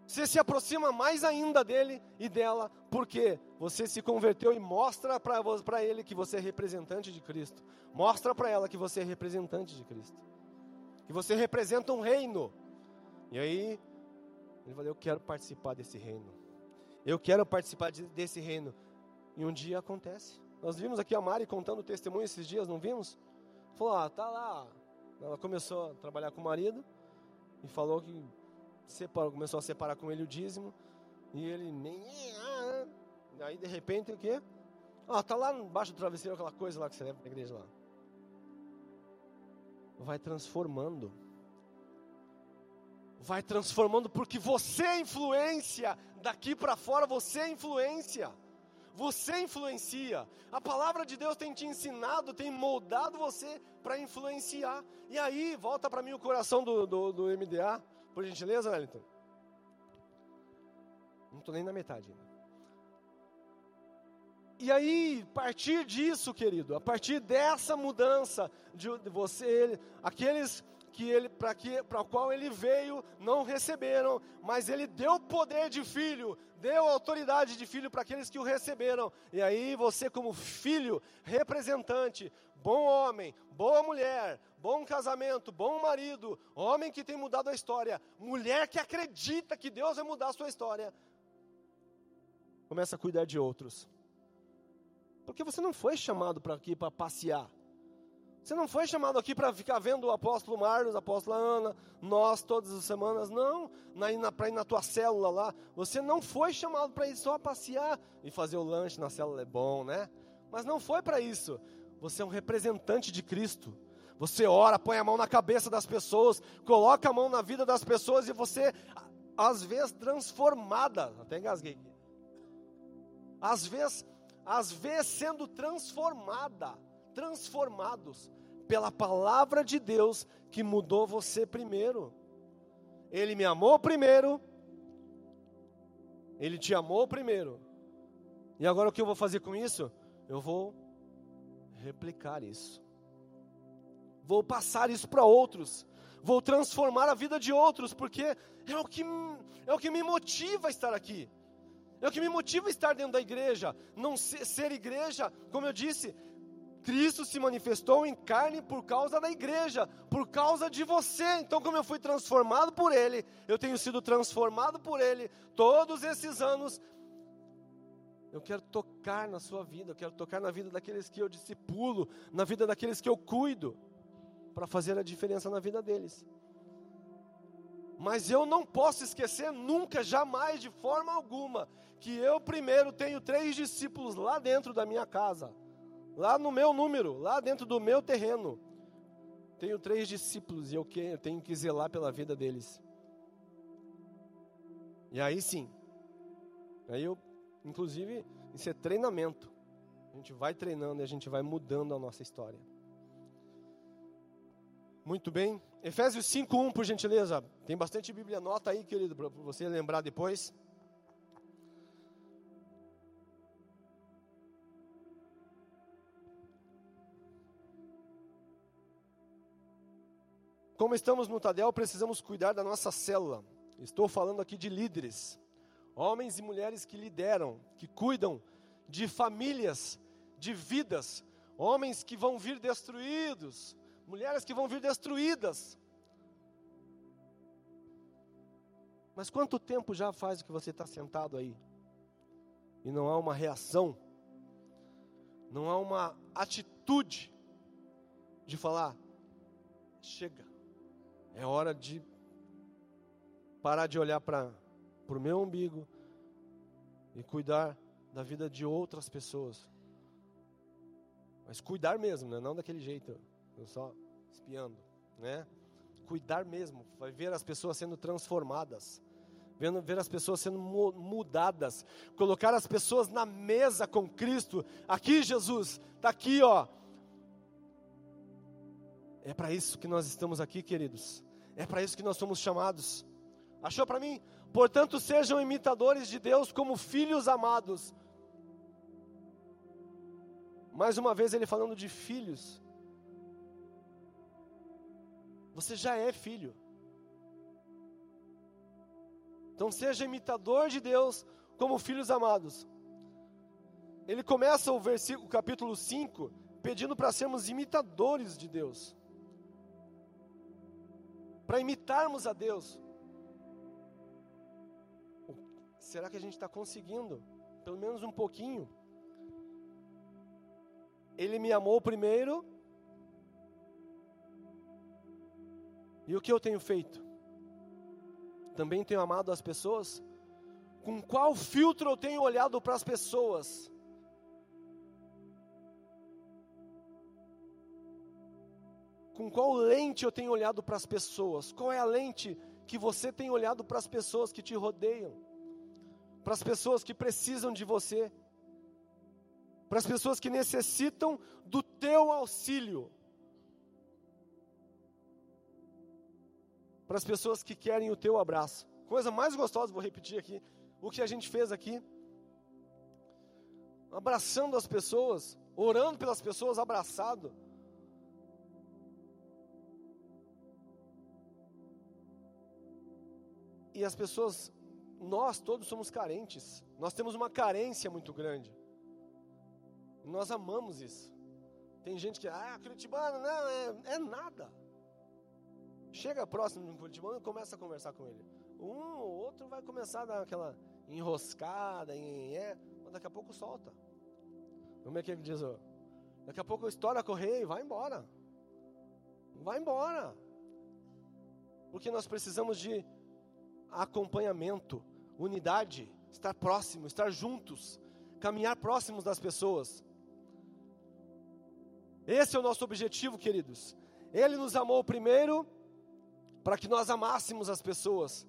Você se aproxima mais ainda dele e dela, porque você se converteu e mostra para ele que você é representante de Cristo. Mostra para ela que você é representante de Cristo. Que você representa um reino. E aí, ele falou: Eu quero participar desse reino. Eu quero participar de, desse reino. E um dia acontece. Nós vimos aqui a Mari contando testemunho esses dias, não vimos? Falou: Ah, tá lá. Ela começou a trabalhar com o marido e falou que separou, começou a separar com ele o dízimo. E ele nem. Aí de repente o quê? Ah, tá lá embaixo do travesseiro aquela coisa lá que você leva para a igreja lá. Vai transformando. Vai transformando porque você é influência. Daqui para fora você é influência. Você influencia. A palavra de Deus tem te ensinado, tem moldado você para influenciar. E aí, volta para mim o coração do, do, do MDA. Por gentileza, Wellington. Não estou nem na metade ainda. E aí, a partir disso, querido, a partir dessa mudança de você, aqueles que ele para que para o qual ele veio não receberam, mas ele deu poder de filho, deu autoridade de filho para aqueles que o receberam. E aí você como filho, representante, bom homem, boa mulher, bom casamento, bom marido, homem que tem mudado a história, mulher que acredita que Deus vai mudar a sua história, começa a cuidar de outros. Porque você não foi chamado para aqui para passear. Você não foi chamado aqui para ficar vendo o apóstolo Marlos, a apóstola Ana, nós todas as semanas, não, para ir na tua célula lá. Você não foi chamado para ir só passear e fazer o lanche na célula é bom, né? Mas não foi para isso. Você é um representante de Cristo. Você ora, põe a mão na cabeça das pessoas, coloca a mão na vida das pessoas e você, às vezes, transformada. Até engasguei. Às vezes, às vezes sendo transformada transformados pela palavra de Deus que mudou você primeiro. Ele me amou primeiro, ele te amou primeiro. E agora o que eu vou fazer com isso? Eu vou replicar isso. Vou passar isso para outros. Vou transformar a vida de outros, porque é o que é o que me motiva a estar aqui. É o que me motiva a estar dentro da igreja. Não ser, ser igreja, como eu disse, Cristo se manifestou em carne por causa da igreja, por causa de você. Então, como eu fui transformado por Ele, eu tenho sido transformado por Ele todos esses anos. Eu quero tocar na sua vida, eu quero tocar na vida daqueles que eu discipulo, na vida daqueles que eu cuido, para fazer a diferença na vida deles. Mas eu não posso esquecer nunca, jamais, de forma alguma, que eu primeiro tenho três discípulos lá dentro da minha casa lá no meu número, lá dentro do meu terreno. Tenho três discípulos e eu tenho que zelar pela vida deles. E aí sim, aí eu, inclusive, isso é treinamento. A gente vai treinando e a gente vai mudando a nossa história. Muito bem. Efésios 5:1, por gentileza. Tem bastante Bíblia, nota aí, querido, para você lembrar depois. Como estamos no Tadel, precisamos cuidar da nossa célula. Estou falando aqui de líderes, homens e mulheres que lideram, que cuidam de famílias, de vidas, homens que vão vir destruídos, mulheres que vão vir destruídas. Mas quanto tempo já faz que você está sentado aí? E não há uma reação, não há uma atitude de falar: chega, é hora de parar de olhar para o meu umbigo e cuidar da vida de outras pessoas. Mas cuidar mesmo, né? não daquele jeito, só espiando, né? Cuidar mesmo, vai ver as pessoas sendo transformadas, vendo, ver as pessoas sendo mudadas, colocar as pessoas na mesa com Cristo. Aqui, Jesus, está aqui, ó. É para isso que nós estamos aqui, queridos. É para isso que nós somos chamados. Achou para mim? Portanto, sejam imitadores de Deus como filhos amados. Mais uma vez ele falando de filhos. Você já é filho. Então seja imitador de Deus como filhos amados. Ele começa o versículo, capítulo 5, pedindo para sermos imitadores de Deus. Para imitarmos a Deus. Será que a gente está conseguindo? Pelo menos um pouquinho. Ele me amou primeiro. E o que eu tenho feito? Também tenho amado as pessoas? Com qual filtro eu tenho olhado para as pessoas? Com qual lente eu tenho olhado para as pessoas? Qual é a lente que você tem olhado para as pessoas que te rodeiam? para as pessoas que precisam de você, para as pessoas que necessitam do teu auxílio, para as pessoas que querem o teu abraço. Coisa mais gostosa, vou repetir aqui, o que a gente fez aqui, abraçando as pessoas, orando pelas pessoas, abraçado. E as pessoas nós todos somos carentes. Nós temos uma carência muito grande. Nós amamos isso. Tem gente que, ah, Curitibano, não, é, é nada. Chega próximo de um Curitibano e começa a conversar com ele. Um ou outro vai começar a dar aquela enroscada, em, é, mas daqui a pouco solta. Como é que ele diz? Daqui a pouco estoura a correia e vai embora. Vai embora. Porque nós precisamos de acompanhamento unidade, estar próximo, estar juntos, caminhar próximos das pessoas. Esse é o nosso objetivo, queridos. Ele nos amou primeiro para que nós amássemos as pessoas.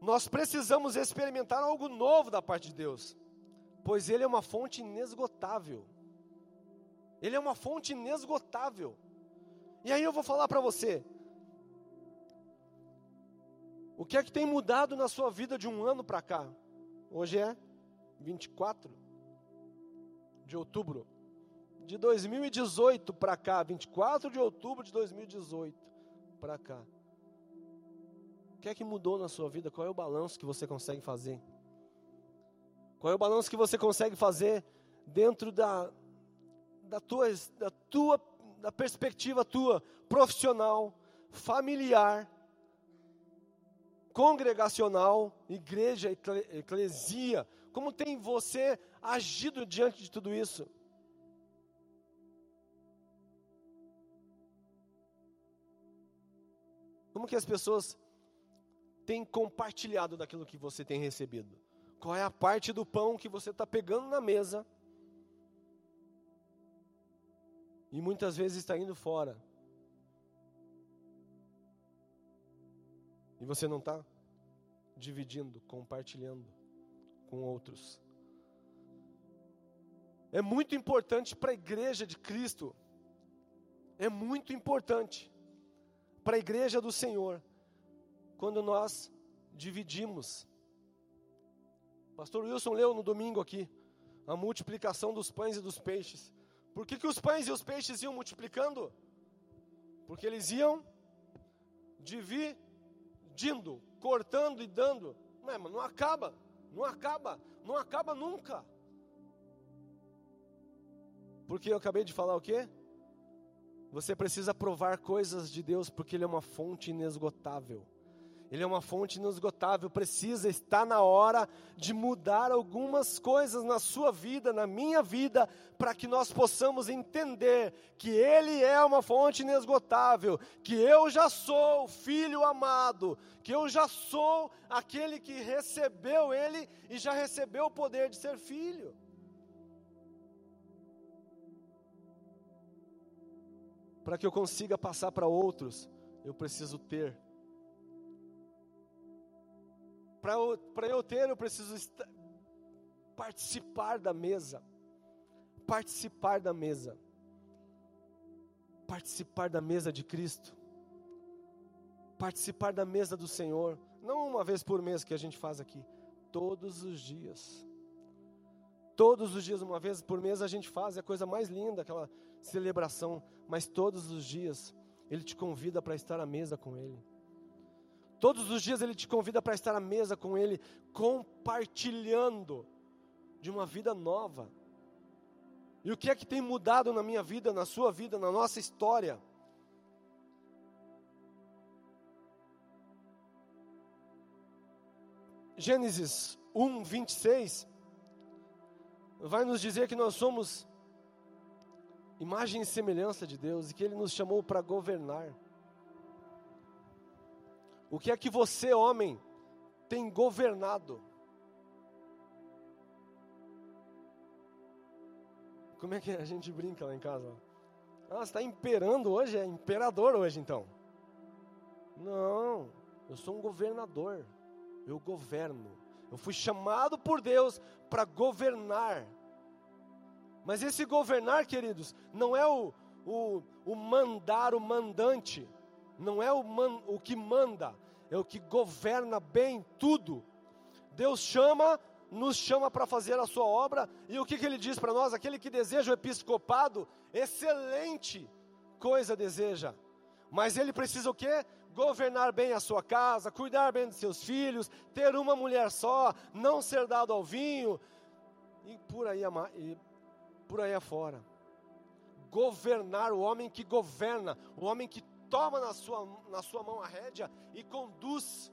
Nós precisamos experimentar algo novo da parte de Deus, pois Ele é uma fonte inesgotável. Ele é uma fonte inesgotável. E aí eu vou falar para você, o que é que tem mudado na sua vida de um ano para cá? Hoje é 24 de outubro de 2018 para cá, 24 de outubro de 2018 para cá. O que é que mudou na sua vida? Qual é o balanço que você consegue fazer? Qual é o balanço que você consegue fazer dentro da, da, tua, da tua da perspectiva tua profissional, familiar, congregacional, igreja, eclesia, como tem você agido diante de tudo isso? Como que as pessoas têm compartilhado daquilo que você tem recebido? Qual é a parte do pão que você está pegando na mesa? E muitas vezes está indo fora. E você não está dividindo, compartilhando com outros. É muito importante para a igreja de Cristo, é muito importante para a igreja do Senhor, quando nós dividimos. Pastor Wilson leu no domingo aqui a multiplicação dos pães e dos peixes Por que, que os pães e os peixes iam multiplicando? Porque eles iam dividindo, cortando e dando. Não, é, mas não acaba, não acaba, não acaba nunca. Porque eu acabei de falar o quê? Você precisa provar coisas de Deus, porque Ele é uma fonte inesgotável. Ele é uma fonte inesgotável. Precisa estar na hora de mudar algumas coisas na sua vida, na minha vida, para que nós possamos entender que Ele é uma fonte inesgotável, que eu já sou filho amado, que eu já sou aquele que recebeu Ele e já recebeu o poder de ser filho. Para que eu consiga passar para outros, eu preciso ter para eu ter, eu preciso participar da mesa. Participar da mesa. Participar da mesa de Cristo. Participar da mesa do Senhor. Não uma vez por mês que a gente faz aqui. Todos os dias. Todos os dias, uma vez por mês, a gente faz, é a coisa mais linda, aquela celebração. Mas todos os dias, Ele te convida para estar à mesa com Ele. Todos os dias Ele te convida para estar à mesa com Ele, compartilhando de uma vida nova. E o que é que tem mudado na minha vida, na sua vida, na nossa história? Gênesis 1, 26 vai nos dizer que nós somos imagem e semelhança de Deus e que Ele nos chamou para governar. O que é que você, homem, tem governado? Como é que a gente brinca lá em casa? Ah, está imperando hoje? É imperador hoje então? Não, eu sou um governador. Eu governo. Eu fui chamado por Deus para governar. Mas esse governar, queridos, não é o, o, o mandar, o mandante não é o, man, o que manda, é o que governa bem tudo. Deus chama, nos chama para fazer a sua obra, e o que, que ele diz para nós? Aquele que deseja o episcopado, excelente coisa deseja, mas ele precisa o quê? Governar bem a sua casa, cuidar bem dos seus filhos, ter uma mulher só, não ser dado ao vinho, e por aí, e por aí afora. Governar o homem que governa, o homem que toma na sua, na sua mão a rédea e conduz.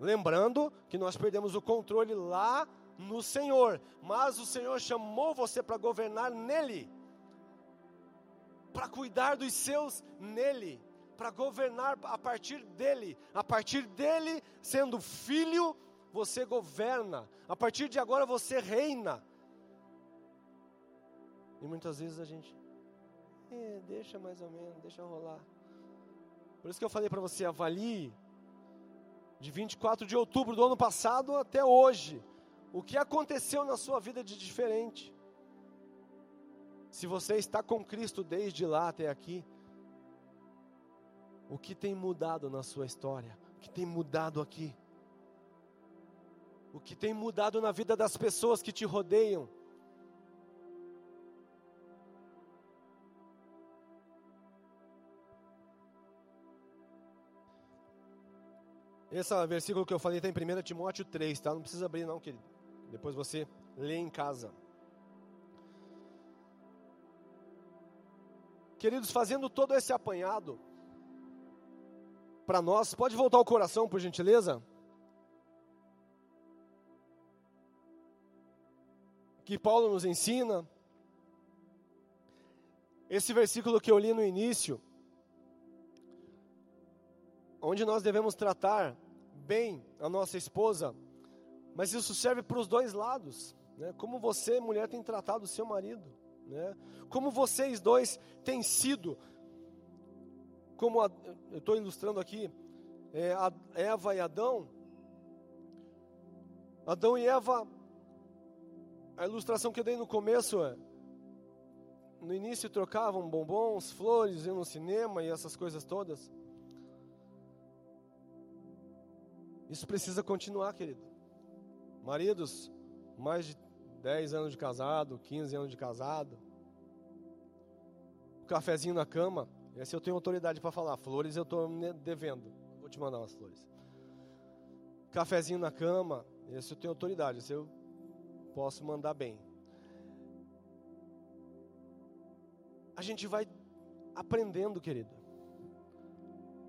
Lembrando que nós perdemos o controle lá no Senhor, mas o Senhor chamou você para governar nele, para cuidar dos seus nele, para governar a partir dele, a partir dele, sendo filho, você governa, a partir de agora você reina. E muitas vezes a gente, é, deixa mais ou menos, deixa rolar. Por isso que eu falei para você, avalie de 24 de outubro do ano passado até hoje, o que aconteceu na sua vida de diferente. Se você está com Cristo desde lá até aqui, o que tem mudado na sua história? O que tem mudado aqui? O que tem mudado na vida das pessoas que te rodeiam? Esse versículo que eu falei está em 1 Timóteo 3, tá? Não precisa abrir não, querido. Depois você lê em casa. Queridos, fazendo todo esse apanhado para nós, pode voltar o coração, por gentileza? Que Paulo nos ensina. Esse versículo que eu li no início, onde nós devemos tratar bem a nossa esposa, mas isso serve para os dois lados. Né? Como você, mulher, tem tratado o seu marido. Né? Como vocês dois têm sido, como a, eu estou ilustrando aqui, é, Eva e Adão. Adão e Eva, a ilustração que eu dei no começo é, no início trocavam bombons, flores, iam no cinema e essas coisas todas. Isso precisa continuar, querido. Maridos, mais de 10 anos de casado, 15 anos de casado. cafezinho na cama, esse eu tenho autoridade para falar. Flores eu estou devendo. Vou te mandar umas flores. Cafezinho na cama, esse eu tenho autoridade. Esse eu posso mandar bem. A gente vai aprendendo, querido.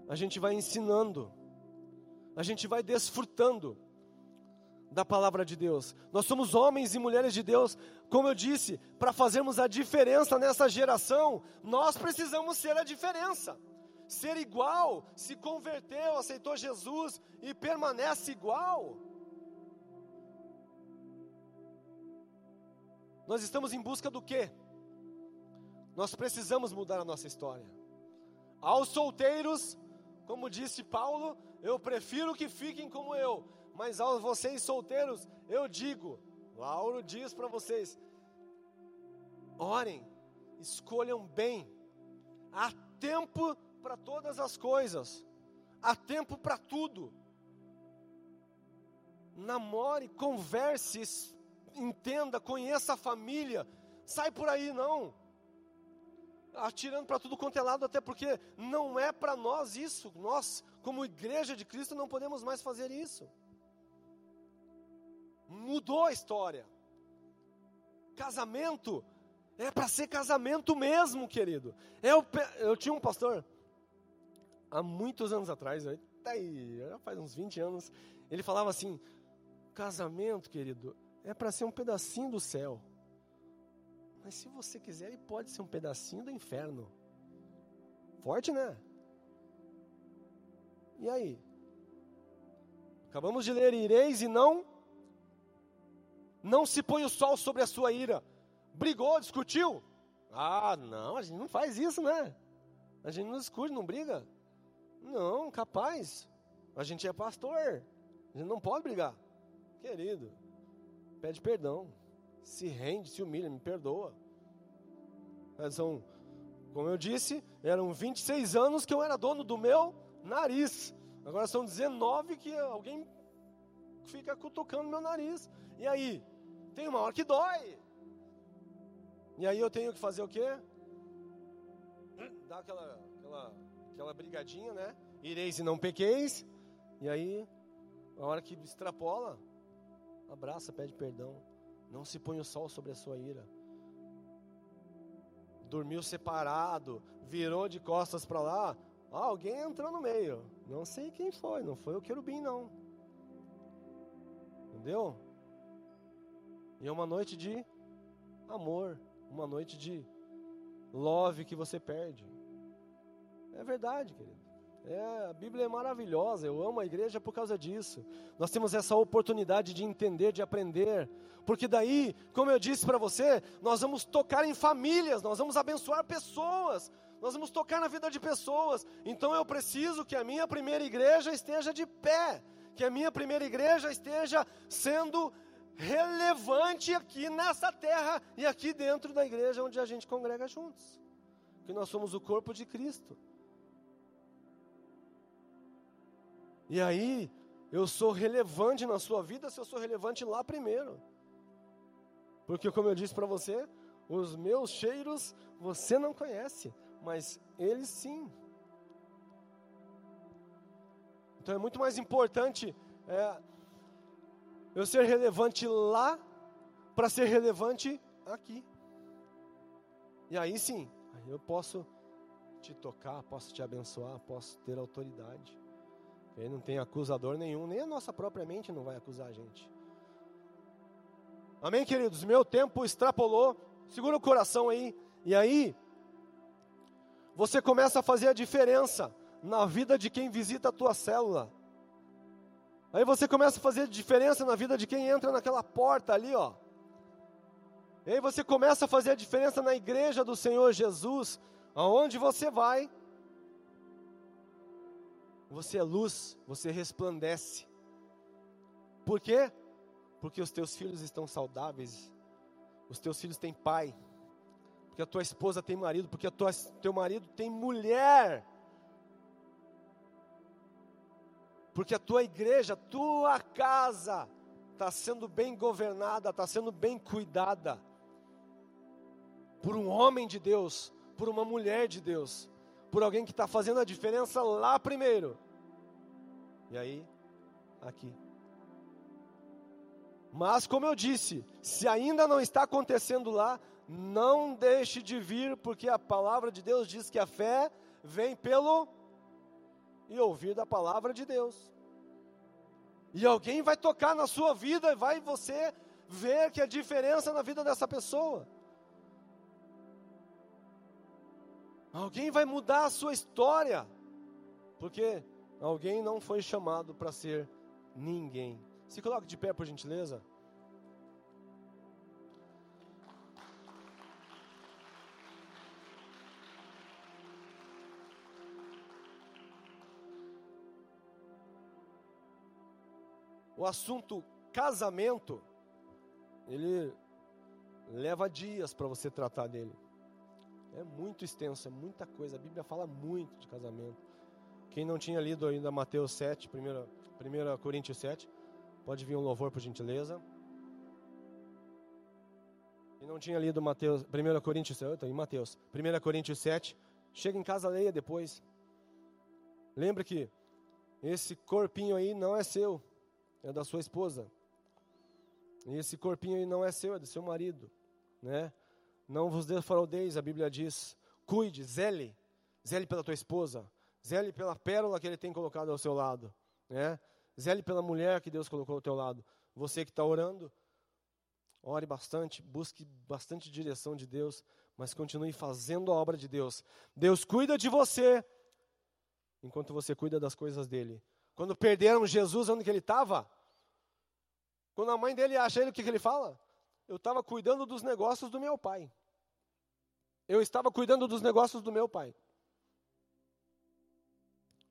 A gente vai ensinando. A gente vai desfrutando da palavra de Deus. Nós somos homens e mulheres de Deus, como eu disse, para fazermos a diferença nessa geração, nós precisamos ser a diferença. Ser igual, se converteu, aceitou Jesus e permanece igual. Nós estamos em busca do quê? Nós precisamos mudar a nossa história. Aos solteiros, como disse Paulo, eu prefiro que fiquem como eu, mas aos vocês solteiros, eu digo, Lauro diz para vocês: orem, escolham bem, há tempo para todas as coisas, há tempo para tudo. Namore, converse, entenda, conheça a família, sai por aí não, atirando para tudo quanto é lado, até porque não é para nós isso, nós, como igreja de Cristo, não podemos mais fazer isso mudou a história. Casamento é para ser casamento mesmo, querido. Eu, eu tinha um pastor, há muitos anos atrás, tá aí, faz uns 20 anos, ele falava assim: casamento, querido, é para ser um pedacinho do céu. Mas se você quiser, ele pode ser um pedacinho do inferno. Forte, né? E aí? Acabamos de ler: ireis e não não se põe o sol sobre a sua ira. Brigou, discutiu? Ah, não, a gente não faz isso, né? A gente não discute, não briga. Não, capaz. A gente é pastor. A gente não pode brigar. Querido, pede perdão. Se rende, se humilha, me perdoa. São, como eu disse, eram 26 anos que eu era dono do meu nariz. Agora são 19 que alguém fica cutucando meu nariz. E aí? Tem uma hora que dói. E aí eu tenho que fazer o quê? Dar aquela, aquela, aquela brigadinha, né? Ireis e não pequeis. E aí, a hora que extrapola, abraça, pede perdão. Não se põe o sol sobre a sua ira. Dormiu separado, virou de costas para lá. Ah, alguém entrou no meio. Não sei quem foi, não foi o querubim, não. Entendeu? E é uma noite de amor, uma noite de love que você perde. É verdade, querido. É, a Bíblia é maravilhosa, eu amo a igreja por causa disso. Nós temos essa oportunidade de entender, de aprender, porque daí, como eu disse para você, nós vamos tocar em famílias, nós vamos abençoar pessoas, nós vamos tocar na vida de pessoas. Então eu preciso que a minha primeira igreja esteja de pé, que a minha primeira igreja esteja sendo relevante aqui nessa terra e aqui dentro da igreja onde a gente congrega juntos. Que nós somos o corpo de Cristo. E aí, eu sou relevante na sua vida se eu sou relevante lá primeiro. Porque, como eu disse para você, os meus cheiros você não conhece, mas eles sim. Então é muito mais importante é, eu ser relevante lá para ser relevante aqui. E aí sim, eu posso te tocar, posso te abençoar, posso ter autoridade. Aí não tem acusador nenhum, nem a nossa própria mente não vai acusar a gente. Amém, queridos? Meu tempo extrapolou. Segura o coração aí. E aí, você começa a fazer a diferença na vida de quem visita a tua célula. Aí você começa a fazer diferença na vida de quem entra naquela porta ali, ó. E aí você começa a fazer a diferença na igreja do Senhor Jesus, aonde você vai. Você é luz, você resplandece. Por quê? Porque os teus filhos estão saudáveis, os teus filhos têm pai, porque a tua esposa tem marido, porque o teu marido tem mulher. porque a tua igreja, tua casa, está sendo bem governada, está sendo bem cuidada por um homem de Deus, por uma mulher de Deus, por alguém que está fazendo a diferença lá primeiro. E aí, aqui. Mas, como eu disse, se ainda não está acontecendo lá, não deixe de vir, porque a palavra de Deus diz que a fé vem pelo e ouvir da palavra de Deus. E alguém vai tocar na sua vida e vai você ver que a diferença na vida dessa pessoa. Alguém vai mudar a sua história, porque alguém não foi chamado para ser ninguém. Se coloque de pé, por gentileza. O assunto casamento, ele leva dias para você tratar dele. É muito extenso, é muita coisa. A Bíblia fala muito de casamento. Quem não tinha lido ainda Mateus 7, 1, 1 Coríntios 7, pode vir um louvor por gentileza. Quem não tinha lido Mateus, 1 Coríntios 7, em Mateus, 1 Coríntios 7, chega em casa, leia depois. Lembre que esse corpinho aí não é seu, é da sua esposa. E esse corpinho aí não é seu, é do seu marido, né? Não vos defraudeis, a Bíblia diz. Cuide, zele, zele pela tua esposa, zele pela pérola que ele tem colocado ao seu lado, né? Zele pela mulher que Deus colocou ao teu lado. Você que está orando, ore bastante, busque bastante direção de Deus, mas continue fazendo a obra de Deus. Deus cuida de você, enquanto você cuida das coisas dele. Quando perderam Jesus, onde que ele estava? Quando a mãe dele acha ele, o que, que ele fala? Eu estava cuidando dos negócios do meu pai. Eu estava cuidando dos negócios do meu pai.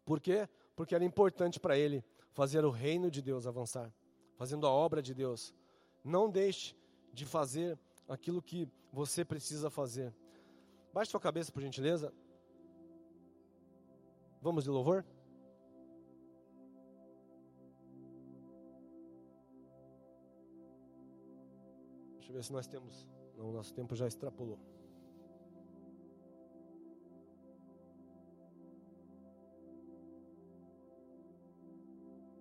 Por quê? Porque era importante para ele fazer o reino de Deus avançar, fazendo a obra de Deus. Não deixe de fazer aquilo que você precisa fazer. Baixe sua cabeça, por gentileza. Vamos de louvor? Deixa eu ver se nós temos. Não, nosso tempo já extrapolou.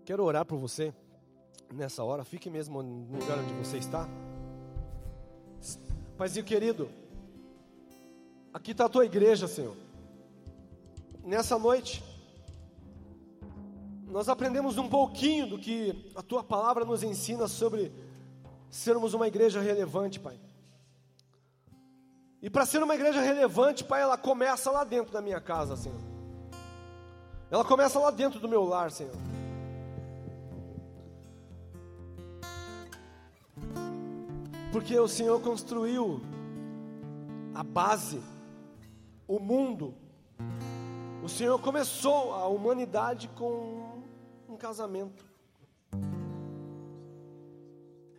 Quero orar por você nessa hora. Fique mesmo no lugar onde você está. Paizinho querido, aqui está a tua igreja, Senhor. Nessa noite, nós aprendemos um pouquinho do que a tua palavra nos ensina sobre sermos uma igreja relevante, Pai. E para ser uma igreja relevante, Pai, ela começa lá dentro da minha casa, Senhor. Ela começa lá dentro do meu lar, Senhor. Porque o Senhor construiu a base, o mundo. O Senhor começou a humanidade com um casamento.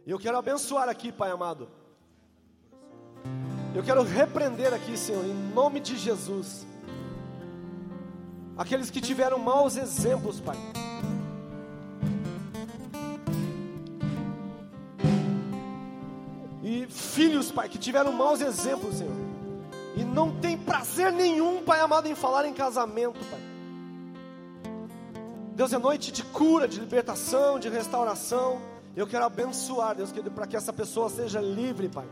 E eu quero abençoar aqui, Pai amado. Eu quero repreender aqui, Senhor, em nome de Jesus. Aqueles que tiveram maus exemplos, Pai filhos, Pai, que tiveram maus exemplos, Senhor. E não tem prazer nenhum, Pai amado, em falar em casamento, Pai. Deus, é noite de cura, de libertação, de restauração. Eu quero abençoar, Deus querido, para que essa pessoa seja livre, Pai.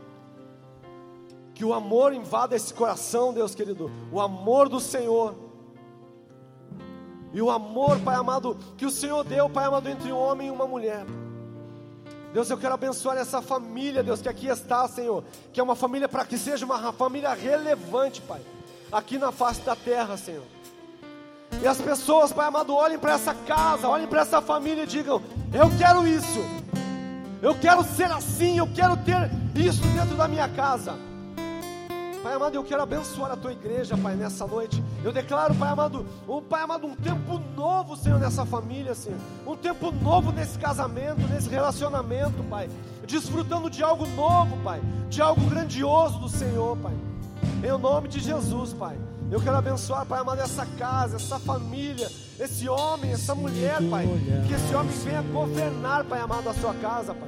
Que o amor invada esse coração, Deus querido. O amor do Senhor. E o amor, Pai amado, que o Senhor deu, Pai amado, entre um homem e uma mulher. Deus, eu quero abençoar essa família, Deus, que aqui está, Senhor. Que é uma família para que seja uma família relevante, Pai. Aqui na face da terra, Senhor. E as pessoas, Pai amado, olhem para essa casa, olhem para essa família e digam: Eu quero isso. Eu quero ser assim, eu quero ter isso dentro da minha casa. Pai amado, eu quero abençoar a tua igreja, Pai, nessa noite. Eu declaro, Pai amado, um Pai amado, um tempo novo, Senhor, nessa família, Senhor. Um tempo novo nesse casamento, nesse relacionamento, Pai. Desfrutando de algo novo, Pai. De algo grandioso do Senhor, Pai. Em nome de Jesus, Pai. Eu quero abençoar, Pai amado, essa casa, essa família, esse homem, essa mulher, Pai. Que esse homem venha governar, Pai amado, a sua casa, Pai.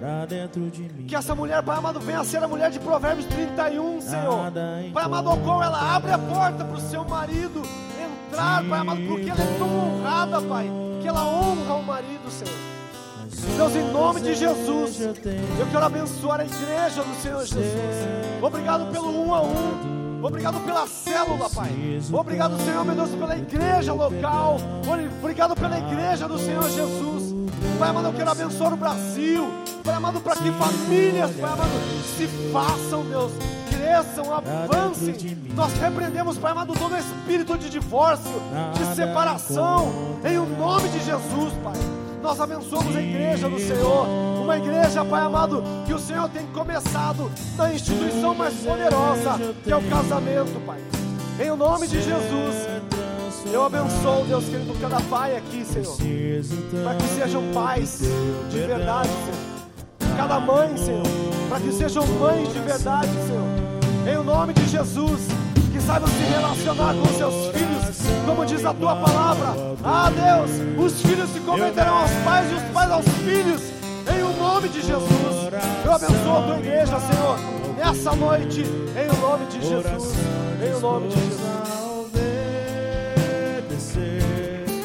Que essa mulher, Pai amado, venha ser a mulher de Provérbios 31, Senhor. Pai amado, ao qual ela abre a porta para o seu marido entrar, Pai amado, porque ela é tão honrada, Pai. Que ela honra o marido, Senhor. Deus, em nome de Jesus, eu quero abençoar a igreja do Senhor Jesus. Obrigado pelo um a um. Obrigado pela célula, Pai. Obrigado, Senhor, meu Deus, pela igreja local. Obrigado pela igreja do Senhor Jesus. Pai amado, eu quero abençoar o Brasil. Pai amado, para que famílias, Pai amado, se façam, Deus, cresçam, avancem. Nós repreendemos, Pai amado, todo espírito de divórcio, de separação, em o nome de Jesus, Pai. Nós abençoamos a igreja do Senhor, uma igreja, Pai amado, que o Senhor tem começado na instituição mais poderosa, que é o casamento, Pai. Em nome de Jesus, eu abençoo, Deus querido, cada pai aqui, Senhor, para que sejam pais de verdade, Senhor. Cada mãe, Senhor, para que sejam mães de verdade, Senhor. Em nome de Jesus, que saibam se relacionar com seus filhos, como diz a tua palavra. Ah, Deus, os filhos se cometerão aos pais e os pais aos filhos, em o nome de Jesus. Eu abençoo a tua igreja, Senhor, nessa noite, em nome de Jesus. Em o nome de Jesus.